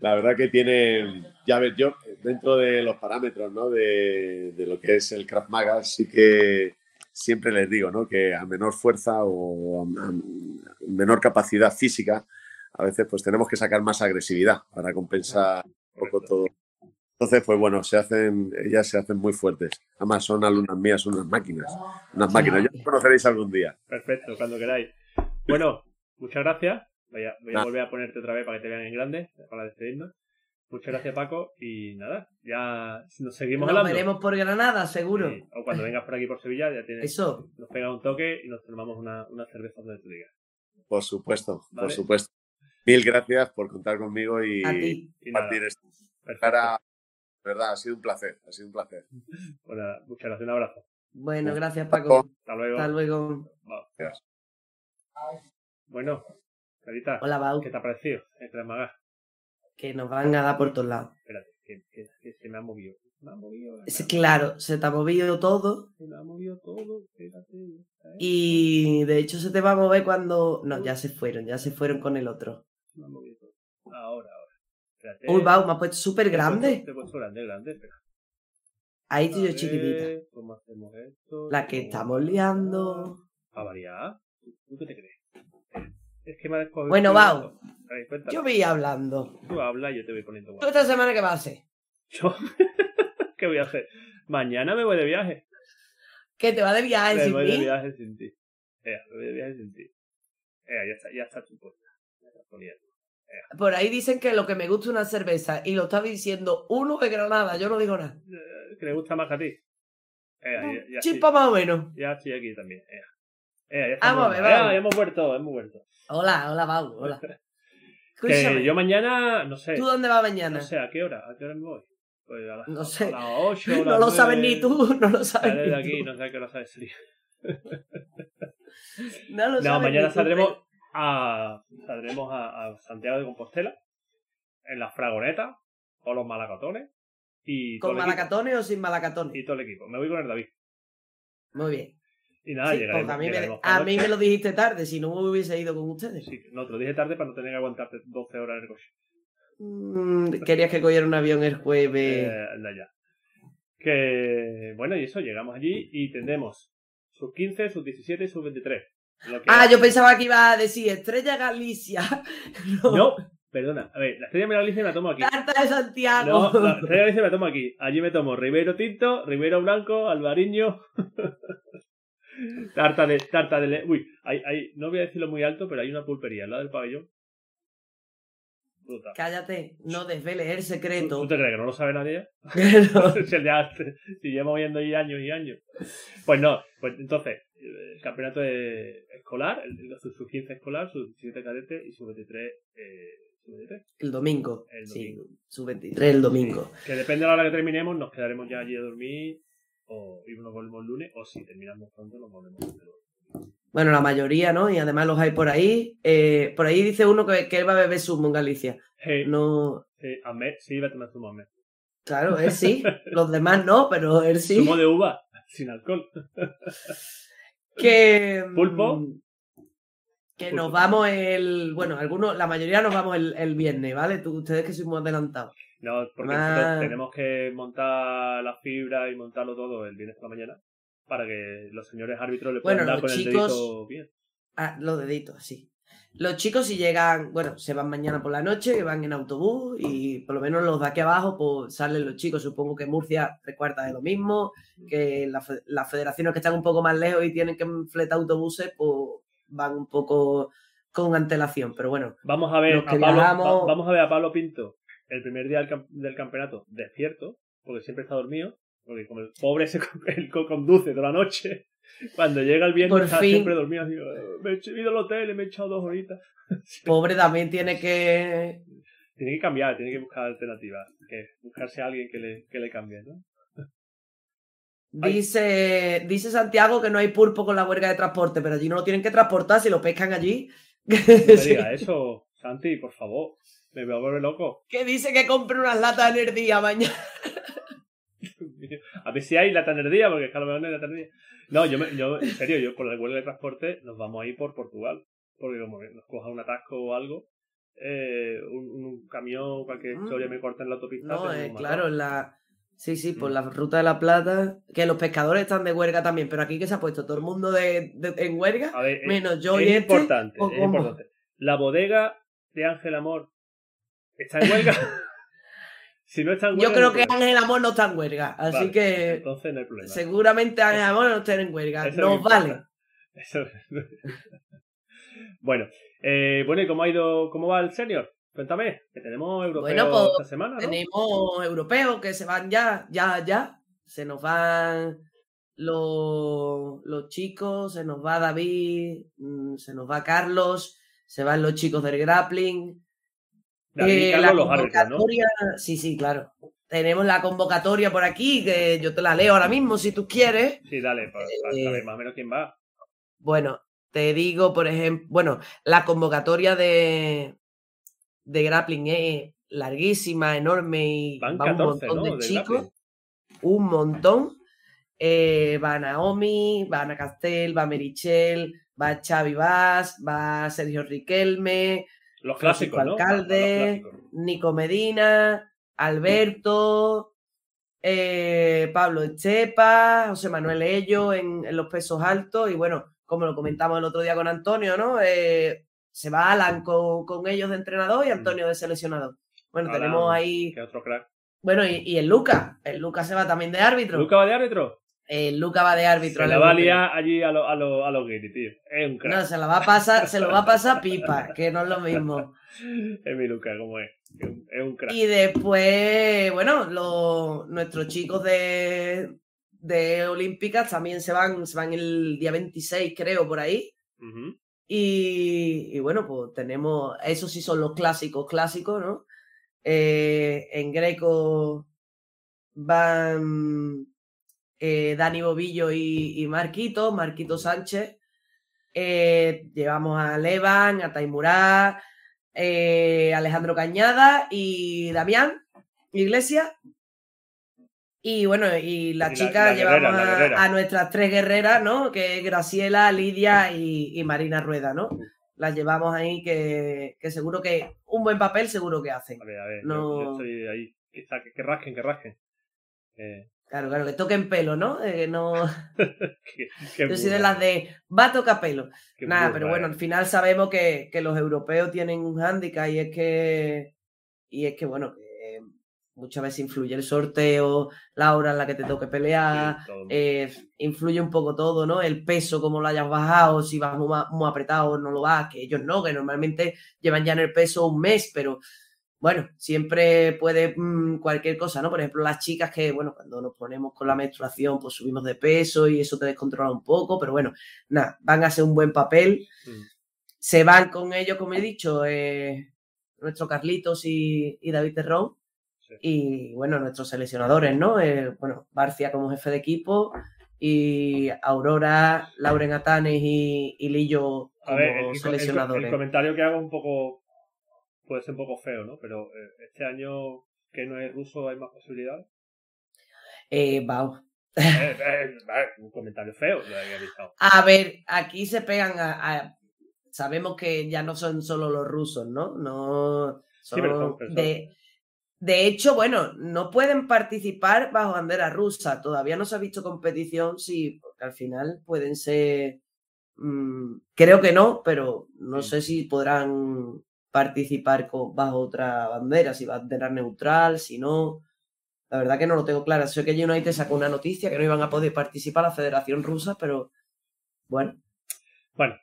La verdad que tiene, ya ves, yo dentro de los parámetros ¿no? de, de lo que es el Krav Maga sí que siempre les digo, ¿no? Que a menor fuerza o a menor capacidad física, a veces pues tenemos que sacar más agresividad para compensar un poco todo. Entonces, pues bueno, se hacen, ellas se hacen muy fuertes. Además, son alumnas mías, son unas máquinas. Unas máquinas. Ya las conoceréis algún día. Perfecto, cuando queráis. Bueno, muchas gracias. Voy a, voy a volver a ponerte otra vez para que te vean en grande, para despedirnos. Muchas gracias, Paco. Y nada, ya nos seguimos nos hablando. Nos veremos por Granada, seguro. O cuando vengas por aquí por Sevilla, ya tienes. Eso. Nos pega un toque y nos tomamos una, una cerveza donde tú digas. Por supuesto, por supuesto. Mil gracias por contar conmigo y, compartir esto. Para, verdad, ha sido un placer, ha sido un placer. Bueno, muchas gracias, un abrazo. Bueno, gracias Paco. Hasta luego. Hasta luego. Bueno, Carita. Hola, Bau. ¿Qué te ha parecido? Entre Magas que nos van a dar por todos lados. Espérate, que, se me ha movido. Me ha movido claro, se te ha movido todo. Se me ha movido todo, espérate. Y de hecho se te va a mover cuando. No, ya se fueron, ya se fueron con el otro. Me todo. Ahora, ahora. Espérate. Uy, Bau, me ha puesto súper grande. Te he puesto grande, grande, espera. Ahí estoy yo chiquitita. ¿Cómo hacemos esto? La que estamos liando. ¿A variar? ¿Tú qué te crees? Es que me ha descubierto. Bueno, Bau. Yo voy hablando. Tú hablas y yo te voy poniendo ¿Tú esta semana qué vas a hacer? ¿Yo? ¿Qué voy a hacer? Mañana me voy de viaje. ¿Qué te va de viaje me sin voy ti? de viaje sin ti. Ea, me voy de viaje sin ti. Ea, ya está, ya está tu puesta. Ya está poniendo. Por ahí dicen que lo que me gusta una cerveza y lo está diciendo uno de Granada, yo no digo nada. Eh, que le gusta más a ti. Ea, ya, ya Chispa más o menos. Ya estoy aquí también. Ea. Ea, ya vamos a ver, vamos. hemos vuelto, hemos vuelto. Hola, hola, Pau, hola. Que yo mañana, no sé. ¿Tú dónde vas mañana? No sé, ¿a qué hora? ¿A qué hora me voy? Pues a las, no sé. A las 8, no lo sabes ni tú, no lo sabes ni de aquí, no sé a qué hora no lo No, mañana saldremos a saldremos a, Santiago de Compostela en las fragonetas con los malacatones y ¿Con malacatones o sin malacatones? Y todo el equipo. Me voy con el David. Muy bien. Y nada, sí, a, mí me, a mí me lo dijiste tarde, si no me hubiese ido con ustedes. Sí, no, te lo dije tarde para no tener que aguantarte 12 horas en el coche. Mm, querías que cogiera un avión el jueves. Eh, ya. Que bueno, y eso, llegamos allí y tendremos sus 15, sus 17 y sus 23. Ah, yo pensaba que iba a decir Estrella Galicia. no. perdona. A ver, la Estrella Galicia me la tomo aquí. Carta de Santiago. No, la Estrella Galicia me la tomo aquí. Allí me tomo Ribeiro Tinto, Ribeiro Blanco, Albariño. Tarta de, tarta de, uy, hay, hay, no voy a decirlo muy alto, pero hay una pulpería al lado del pabellón. brutal. Cállate, no desveles el secreto. ¿Tú te crees que no lo sabe nadie? Pero- si, ya, si llevamos viendo ahí años y años. Pues no, pues entonces, el campeonato de- escolar, el, el- su, su 15 escolar, su 17 cadete y su 23, eh, su 23. el domingo. El Sí, domingo. su 23 el domingo. Que depende de la hora que terminemos, nos quedaremos ya allí a dormir o y nos volvemos el lunes o si terminamos pronto nos volvemos el lunes. Bueno, la mayoría, ¿no? Y además los hay por ahí. Eh, por ahí dice uno que, que él va a beber zumo en Galicia. Hey, No, hey, Ahmed, sí, vete a tomar zumo, Ahmed. claro, él sí. Los demás no, pero él sí. Zumo de uva, sin alcohol. Que. mm, ¿Pulpo? Que Pulpo. nos vamos el. Bueno, algunos, la mayoría nos vamos el, el viernes, ¿vale? Tú, ustedes que sois muy adelantados. No, porque nosotros tenemos que montar la fibra y montarlo todo el viernes por la mañana para que los señores árbitros le puedan Bueno, dar con chicos- el dedito bien. Ah, los deditos, sí. Los chicos si llegan, bueno, se van mañana por la noche, que van en autobús y por lo menos los de aquí abajo, pues salen los chicos. Supongo que Murcia tres cuartas de lo mismo, que la las federaciones que están un poco más lejos y tienen que fletar autobuses, pues van un poco con antelación. Pero bueno, Vamos a ver a Pablo, viajamos- vamos a ver a Pablo Pinto el primer día del, cam- del campeonato despierto, porque siempre está dormido, porque como el pobre se co- el co- conduce toda la noche, cuando llega el viernes Por está fin. siempre dormido, así, "Eh, me he ido al hotel y me he echado dos horitas. pobre también tiene que. Tiene que cambiar, tiene que buscar alternativas, que buscarse a alguien que le, que le cambie, ¿no? Ay. Dice, dice Santiago que no hay pulpo con la huelga de transporte, pero allí no lo tienen que transportar, si lo pescan allí. No me diga eso, Santi, por favor, me voy a volver loco. Que dice que compre unas latas de energía mañana. A ver si hay la tanerdía, porque es que a lo mejor no hay la tanerdía. No, yo, me- yo, en serio, yo por la huelga de transporte nos vamos a ir por Portugal. Porque como nos coja un atasco o algo, eh, un, un camión, cualquier Mm. historia me corta en la autopista. No, eh, claro, la. Sí, sí, por Mm. la ruta de la plata. Que los pescadores están de huelga también, pero aquí que se ha puesto todo el mundo de, de- en huelga, A ver, eh, menos yo es y este. importante, ¿o es importante. La bodega de Ángel Amor está en huelga. si no está en huelga. Yo creo no que. Ángel Amor no está en huelga, así Vale, que Entonces no hay problema. seguramente Ángel Amor no está en huelga. Eso Nos vale. Eso- bueno, eh, bueno, ¿y cómo ha ido, cómo va el senior? Cuéntame, que tenemos europeos Bueno, pues, esta semana, ¿no? Tenemos europeos que se van ya, ya, ya. Se nos van los, los chicos, se nos va David, mm, se nos va Carlos, se van los chicos del grappling. Eh, la ¿no? convocatoria- Sí, sí, claro. Tenemos la convocatoria por aquí, que yo te la leo ahora mismo si tú quieres. Sí, dale, para, para Eh, saber más o menos quién va. Bueno, te digo, por ejemplo, bueno, la convocatoria de, de grappling es larguísima, enorme y Van va un 14, montón ¿no? de chicos, un montón. Eh, va Naomi, va Ana Castel, va Merichel, va Xavi Vaz, va Sergio Riquelme, Los clásicos, ¿no? Alcalde, Los clásicos. Nico Medina, Alberto, eh, Pablo Echepa, José Manuel Ello en, en los pesos altos y bueno, como lo comentamos el otro día con Antonio, ¿no? Eh, se va Alan con, con ellos de entrenador y Antonio de seleccionador. Bueno, Alan, tenemos ahí, otro crack. bueno, y, y el Luca, el Luca se va también de árbitro. ¿Luca va de árbitro? El Luca va de árbitro. Se la va a liar allí a los a lo, a tío. Es un crack. No, se la va a pasar, se lo va a pasar pipa, que no es lo mismo. Es mi Luca, como es. Es un, crack. Y después, bueno, los, nuestros chicos de, de Olímpicas también se van, se van el día 26, creo, por ahí. Y bueno, pues tenemos, esos sí son los clásicos, clásicos, ¿no? Eh, en Greco van eh, Dani Bobillo y, y Marquito, Marquito Sánchez. Eh, llevamos a Levan, a Taimurá, eh, Alejandro Cañada y Damián Iglesias. Y bueno, y la Y chica la llevamos la a- nuestras tres guerreras, ¿no? Que es Graciela, Lidia y, y Marina Rueda, ¿no? Las llevamos ahí que, que seguro que un buen papel seguro que hacen. A ver, a ver. No. Yo, yo estoy ahí. Que, que, que rasquen, que rasquen. Eh, Claro, claro, que toquen pelo, ¿no? Eh, no... que, que Yo soy de las de va a tocar pelo. Nada, pero bueno, eh. al final sabemos que, que los europeos tienen un hándicap y es que, y es que bueno, que muchas veces influye el sorteo, la hora en la que te toque pelear, Sí, eh, influye un poco todo, ¿no? El peso, como lo hayas bajado, si vas muy, muy apretado o no lo vas, que ellos no, que normalmente llevan ya en el peso un mes, pero bueno, siempre puede mm, cualquier cosa, ¿no? Por ejemplo, las chicas que, bueno, cuando nos ponemos con la menstruación, pues subimos de peso y eso te descontrola un poco, pero bueno, nada, van a hacer un buen papel. Mm. Se van con ellos, como he dicho, eh, nuestro Carlitos y, David Terrón. Y bueno, nuestros seleccionadores, ¿no? Eh, bueno, Barcia como jefe de equipo y Aurora, Lauren Atanes y, Lillo como seleccionadores. el comentario que hago un poco puede ser un poco feo, ¿no? Pero eh, este año que no es ruso hay más posibilidades. Eh, wow. Eh, eh, un comentario feo, lo había visto. A ver, aquí se pegan a, Sabemos que ya no son solo los rusos, ¿no? No. sí, pero de, de hecho, bueno, no pueden participar bajo bandera rusa. Todavía no se ha visto competición, sí, porque al final pueden ser. Mm, creo que no, pero no sé si podrán participar bajo otra bandera, si bandera neutral, si no. La verdad que no lo tengo claro. Sé que United sacó una noticia que no iban a poder participar la Federación Rusa, pero bueno. Bueno.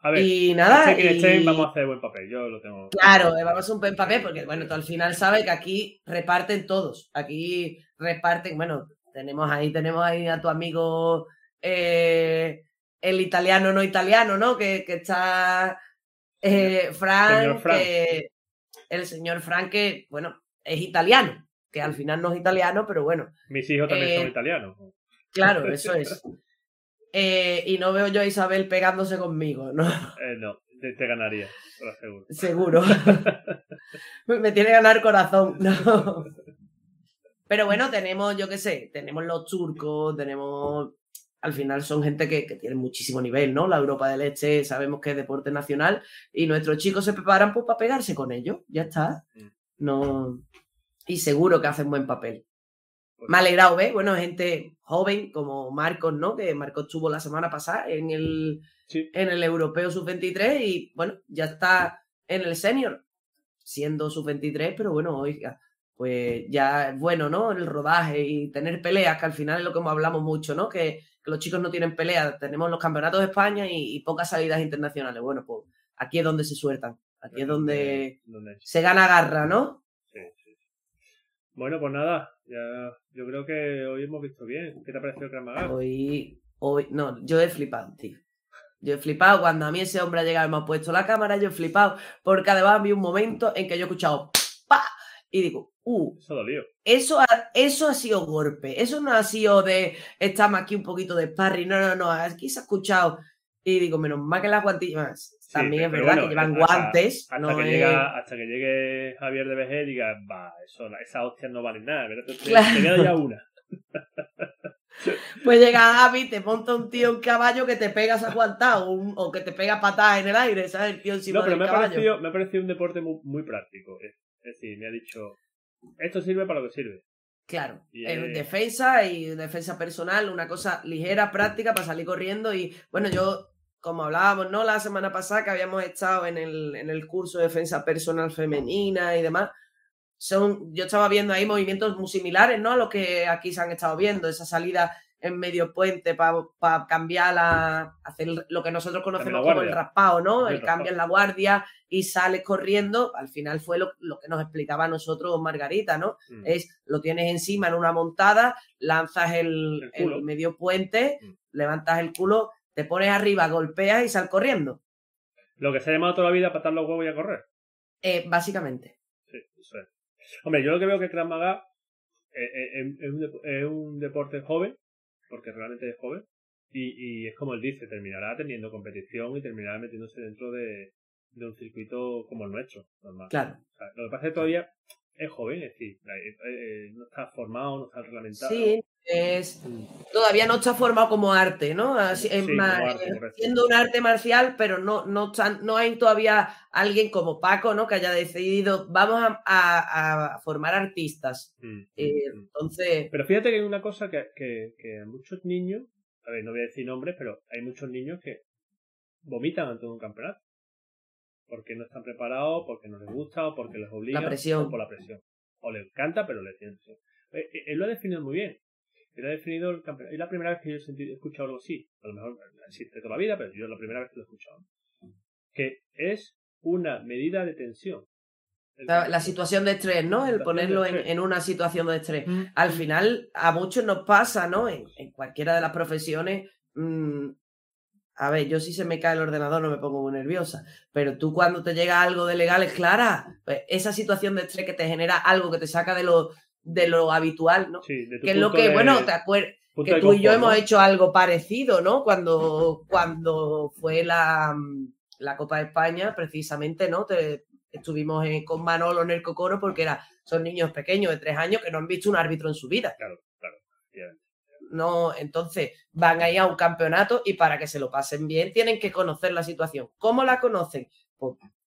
A ver, y nada. que vamos a hacer buen papel, yo lo tengo. Claro, vamos a hacer un buen papel porque, bueno, tú al final sabes que aquí reparten todos. Aquí reparten, bueno, tenemos ahí, tenemos ahí a tu amigo eh, el italiano no italiano, ¿no? Que, que está eh, Frank, el señor Frank, que, bueno, es italiano, que al final no es italiano, pero bueno. Mis hijos también son eh, italianos. Claro, eso es. Eh, y no veo yo a Isabel pegándose conmigo, ¿no? no, te, ganaría, seguro. Seguro. Me tiene que ganar corazón, no. Pero bueno, tenemos, yo qué sé, tenemos los turcos, tenemos al final son gente que, tiene muchísimo nivel, ¿no? La Europa del Este sabemos que es deporte nacional y nuestros chicos se preparan pues, para pegarse con ellos, ya está. Mm. No... Y seguro que hacen buen papel. Me ha alegrado ver, bueno, gente joven como Marcos, ¿no? Que Marcos estuvo la semana pasada en el, en el Europeo Sub-23 y, bueno, ya está en el Senior, siendo Sub-23, pero bueno, oiga, pues ya es bueno, ¿no? El rodaje y tener peleas, que al final es lo que hablamos mucho, ¿no? Que los chicos no tienen pelea, tenemos los campeonatos de España y, pocas salidas internacionales. Bueno, pues aquí es donde se sueltan, aquí es donde, se gana garra, ¿no? Sí, sí. Bueno, pues nada, ya, yo creo que hoy hemos visto bien. ¿Qué te ha parecido el Hoy, hoy, no, yo he flipado, tío. Yo he flipado cuando a mí ese hombre ha llegado y me ha puesto la cámara, yo he flipado, porque además había un momento en que yo he escuchado. Y digo, uh, eso, ha, eso ha sido golpe, eso no ha sido de estamos aquí un poquito de sparring, no, no, no, aquí se ha escuchado. Y digo, menos mal que las guantillas, también es verdad que llevan guantes. Hasta, que llega, hasta que llegue Javier de Vejer y diga, va, eso, esas hostias no valen nada, ¿verdad? Te, queda ya una. Pues llega Javi, te monta un tío en caballo que te pegas aguantado o que te pega patadas en el aire, ¿sabes? El tío encima no, pero me ha, parecido, me ha parecido un deporte muy, muy práctico. Es decir, me ha dicho, esto sirve para lo que sirve. Claro, en defensa y defensa personal, una cosa ligera, práctica para salir corriendo. Y bueno, yo, como hablábamos, ¿no? La semana pasada que habíamos estado en el, en el curso de defensa personal femenina y demás, son, yo estaba viendo ahí movimientos muy similares, ¿no? A lo que aquí se han estado viendo, esa salida en medio puente para cambiar la, hacer lo que nosotros conocemos como el raspado, ¿no? El, cambio en la guardia y sales corriendo, al final fue lo, que nos explicaba a nosotros Margarita, ¿no? Mm. Es, lo tienes encima en una montada, lanzas el, medio puente, mm. levantas el culo, te pones arriba, golpeas y sal corriendo. Lo que se ha llamado toda la vida patar los huevos y a correr. Eh, básicamente. Sí, eso es. Hombre, yo lo que veo que Krav Maga eh, eh, es un deporte joven, porque realmente es joven. Y, y es como él dice, terminará teniendo competición y terminará metiéndose dentro de, de un circuito como el nuestro, normal. Claro. lo que pasa es que todavía es joven, es decir, eh, eh, no está formado, no está reglamentado. Sí, es, todavía no está formado como arte, ¿no? Así, es más, siendo un arte marcial, pero no, no, no hay todavía alguien como Paco, ¿no? Que haya decidido, vamos a, a, formar artistas. Mm, mm, eh, mm. entonces... Pero fíjate que hay una cosa que, que, que muchos niños, a ver, no voy a decir nombres, pero hay muchos niños que vomitan ante un campeonato porque no están preparados, porque no les gusta o porque les obliga. La presión. O por la presión. O les encanta, pero les tiene eh, eh, Él lo ha definido muy bien. Definido el campeonato. Es la primera vez que yo he, escuchado algo así. A lo mejor existe toda la vida, pero yo es la primera vez que lo he escuchado. Que es una medida de tensión. La, situación de estrés, ¿no? El ponerlo en, una situación de estrés. Al final, a muchos nos pasa, ¿no? En, cualquiera de las profesiones. Mm, a ver, yo si se me cae el ordenador no me pongo muy nerviosa, pero tú cuando te llega algo de legal es clara, pues esa situación de estrés que te genera algo que te saca de lo, de lo habitual, ¿no? Sí, que es lo que, bueno, te acuerdas que tú y yo hemos hecho algo parecido, ¿no? Cuando, cuando fue la, la Copa de España, precisamente, ¿no? Te, estuvimos con Manolo en el Cocoro porque era, son niños pequeños de tres años que no han visto un árbitro en su vida. Claro, claro. No, entonces van ahí a un campeonato y para que se lo pasen bien tienen que conocer la situación. ¿Cómo la conocen? Pues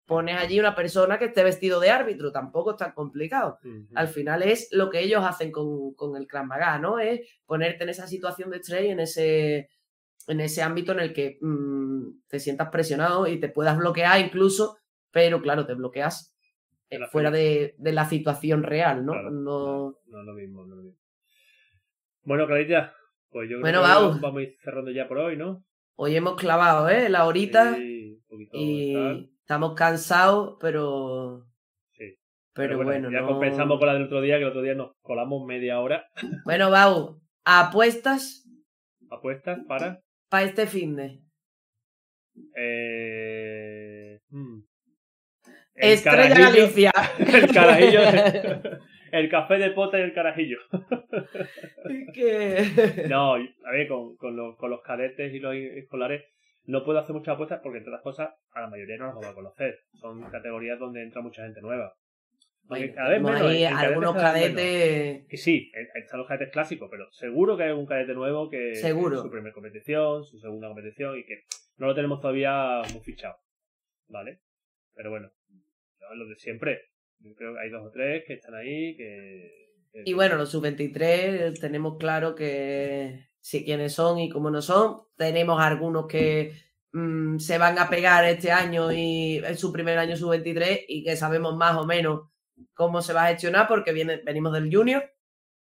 pones allí una persona que esté vestido de árbitro, tampoco es tan complicado. Al final es lo que ellos hacen con, con el Krav ¿no? Es ponerte en esa situación de estrés y en ese, en ese ámbito en el que mm, te sientas presionado y te puedas bloquear incluso, pero claro, te bloqueas eh, fuera de, la situación real, ¿no? no... no, lo mismo, no lo mismo. Bueno, Clarita, pues yo creo que vamos a ir cerrando ya por hoy, ¿no? Hoy hemos clavado, ¿eh? La horita. y estamos cansados, pero. Sí. Pero, bueno, Ya compensamos con la del otro día, que el otro día nos colamos media hora. Bueno, Bau, apuestas. ¿Apuestas para? Para este fin de. Eh. Hmm. Estrella Galicia. El carajillo. el café de pota y el carajillo. ¿Qué? No, a ver, con, con, los, con los cadetes y los escolares no puedo hacer muchas apuestas porque, entre las cosas, a la mayoría no las voy a conocer. Son categorías donde entra mucha gente nueva. cada vez menos, hay algunos cadetes. Que sí, están los cadetes clásicos, pero seguro que hay un cadete nuevo que seguro. es su primera competición, su segunda competición y que no lo tenemos todavía muy fichado. ¿Vale? Pero bueno, lo de siempre. Yo creo que hay dos o tres que están ahí, que... Y bueno, los sub-23 tenemos claro que sí quiénes son y cómo no son. Tenemos algunos que mm, se van a pegar este año y es su primer año sub-23 y que sabemos más o menos cómo se va a gestionar porque viene, venimos del junior.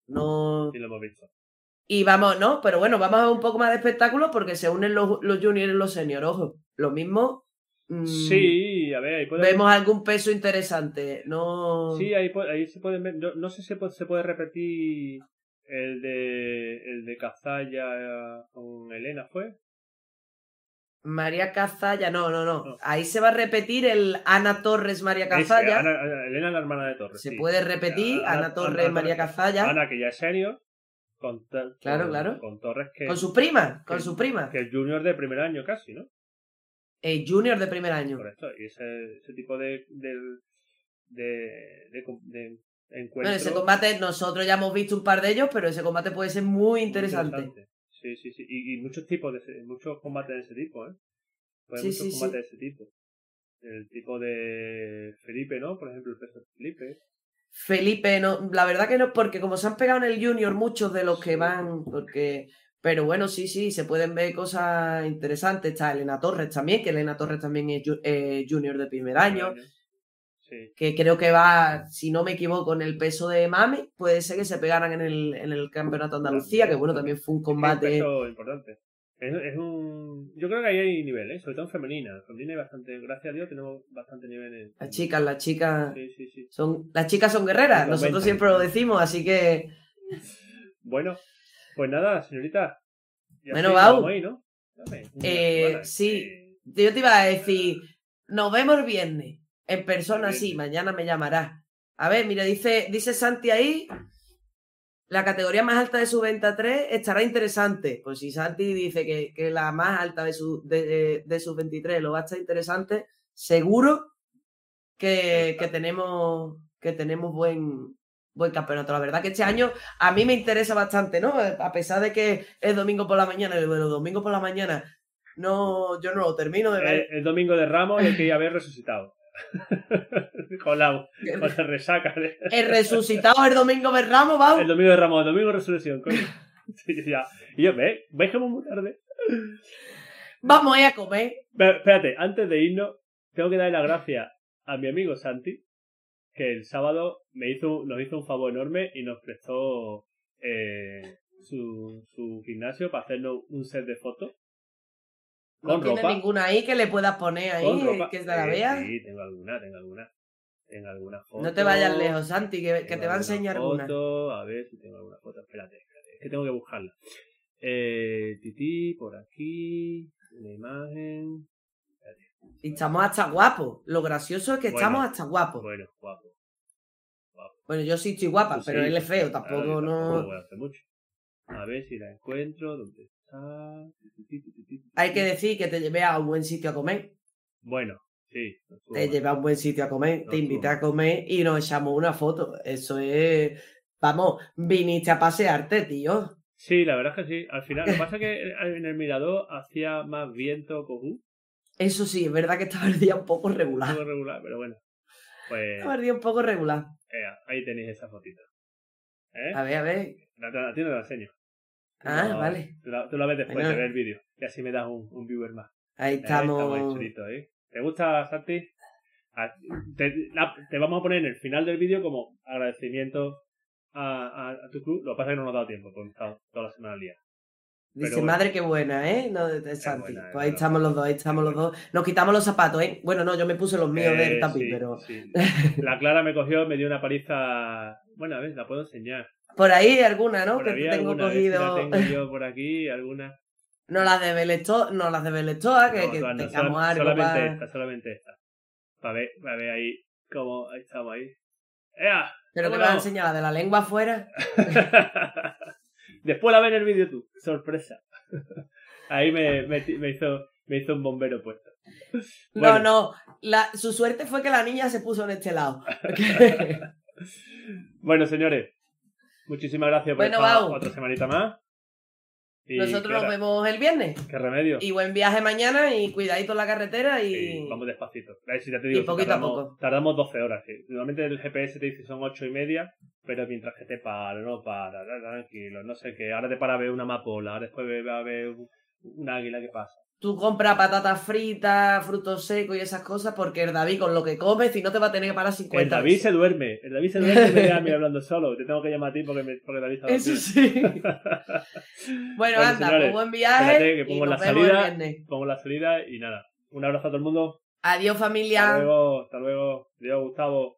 No... Sí, lo hemos visto. Y vamos, no, pero bueno, vamos a ver un poco más de espectáculo porque se unen los, los juniors y los seniors. Ojo, lo mismo Mm, sí, a ver, ahí Vemos algún peso interesante, no... Sí, ahí, ahí se pueden ver, no, sé si se puede, se puede, repetir el de, el de Cazalla con Elena, ¿fue? María Cazalla, no, no, no, Ahí se va a repetir el Ana Torres María Cazalla. Elena la hermana de Torres. Se puede repetir Ana, Torres María Cazalla. Ana, que ya es senior. Con, claro, claro. Con Torres que. Con su prima, con su prima. Que es junior de primer año casi, ¿no? Eh, junior de primer año. Correcto, y ese, ese tipo de, de, de, de, Bueno, ese combate, nosotros ya hemos visto un par de ellos, pero ese combate puede ser muy interesante. Sí, sí, sí. Y, muchos tipos de muchos combates de ese tipo, ¿eh? Muchos combates de ese tipo. El tipo de Felipe, ¿no? Por ejemplo, el peso de Felipe. Felipe, no, la verdad que no, porque como se han pegado en el Junior muchos de los que van, porque pero bueno, sí, sí, se pueden ver cosas interesantes. Está Elena Torres también, que Elena Torres también es eh, junior de primer año. Que creo que va, si no me equivoco, en el peso de Mami. Puede ser que se pegaran en el, en el campeonato Andalucía, que bueno, también fue un combate. Es un importante. Es, un... Yo creo que ahí hay niveles, sobre todo en femenina. En femenina hay bastante, gracias a Dios, tenemos bastante nivel. En... Las chicas, las chicas. Sí, sí, sí. Son, las chicas son guerreras, nosotros siempre lo decimos, así que. Bueno, pues nada, señorita. Bueno, Bau. Eh, sí, yo te iba a decir, nos vemos el viernes. En persona, sí, mañana me llamará. A ver, mira, dice, dice Santi ahí, la categoría más alta de su venta 3 estará interesante. Pues si Santi dice que, que la más alta de su, de, de su 23 lo va a estar interesante, seguro que, que tenemos, que tenemos buen, buen campeonato. La verdad que este año a mí me interesa bastante, ¿no? A pesar de que es domingo por la mañana, el domingo por la mañana no, yo no lo termino de ver. El, domingo de Ramos y hay que haber resucitado. con, la, con resaca. El resucitado el domingo de Ramos, vamos. El domingo de Ramos, el domingo de resurrección, coño. Y yo, ¿ves? ¿Veis que muy tarde? Vamos a ir a comer. espérate, antes de irnos, tengo que darle la gracia a mi amigo Santi, que el sábado me hizo, nos hizo un favor enorme y nos prestó eh, su, su gimnasio para hacernos un set de fotos. ¿No tiene ninguna ahí que le puedas poner ahí, que se la vea? Sí, tengo alguna, tengo alguna. tengo alguna foto. No te vayas lejos, Santi, que, te va a alguna enseñar foto, una. A ver si tengo alguna foto. Espérate, espérate. Es que tengo que buscarla. Eh, tití, por aquí. Una imagen. Y estamos hasta guapos. Lo gracioso es que Bueno, estamos hasta guapos. Bueno, guapo. Bueno, yo sí estoy guapa, Tú pero sí, él es feo, claro, tampoco no. a hacer mucho. A ver si la encuentro. ¿Dónde Hay que decir que te llevé a un buen sitio a comer. Bueno, sí. Te llevé a un buen sitio a comer, te invité a comer y nos echamos una foto. Eso es. Vamos, viniste a pasearte, tío. Sí, la verdad es que sí. Al final, lo que pasa es que en el mirador hacía más viento cojú. Eso sí, es verdad que estaba el día un poco Un regular. poco regular, pero bueno. Pues Estaba el día un poco regular. ea, ahí tenéis esa fotita. ¿Eh? A ver, a ver. La, la, a ti no te la enseño. Ah, No, vale. Tú la ves después Bueno. de ver el vídeo. Y así me das un, un viewer más. Ahí ¿eh? Estamos ahí estamos. chulitos, ¿eh? ¿Te gusta, Santi? Te, te vamos a poner en el final del vídeo como agradecimiento a, a- a tu club. Lo que pasa es que no nos ha dado tiempo, porque hemos estado toda la semana al día. Dice, bueno. madre qué buena, ¿eh? No, de, Santi. buena, pues ahí estamos los dos, ahí estamos los dos. Nos quitamos los zapatos, ¿eh? Bueno, no, yo me puse los míos Eh, del tapiz, sí, pero. sí. La Clara me cogió, me dio una paliza. Bueno, a ver, la puedo enseñar. Por ahí alguna, ¿no? Por que tengo alguna, la cogido. tengo yo por aquí, alguna. No las de Belestoa, no las de Belestoa, que, No, que no, tengamos algo solamente para. esta, solamente esta. Para ver, para ver ahí cómo estamos ahí. ¡Ea! Pero te ¿Cómo vas a enseñar la de la lengua afuera. Después la ves en el vídeo tú. Sorpresa. Ahí me, me, me hizo, me hizo un bombero puesto. No, no. La, su suerte fue que la niña se puso en este lado. Bueno, señores. Muchísimas gracias por Bueno, estar Bau. otra semanita más. Y Nosotros nos vemos el viernes. Qué remedio. Y buen viaje mañana y cuidadito en la carretera y. Vamos despacito. A si ya te digo, Y poquito a tardamos, poco. tardamos 12 horas. sí. Normalmente el GPS te dice son 8 y media, pero mientras que te para, no para, tra- tranquilo, no sé qué. Ahora te para a ver una amapola, ahora después va a ver un, un águila que pasa. Tú compras patatas fritas, frutos secos y esas cosas porque el David con lo que come, si no te va a tener que parar El 50 David se duerme, el David se duerme y me deja a mí hablando solo. Te tengo que llamar a ti porque, me, porque David está Eso sí. Bueno, anda, señores, pues buen viaje. espérate que y pongo nos la vemos el salida. Pongo la salida y nada. Un abrazo a todo el mundo. Adiós, familia. Hasta luego, hasta luego. Adiós, Gustavo.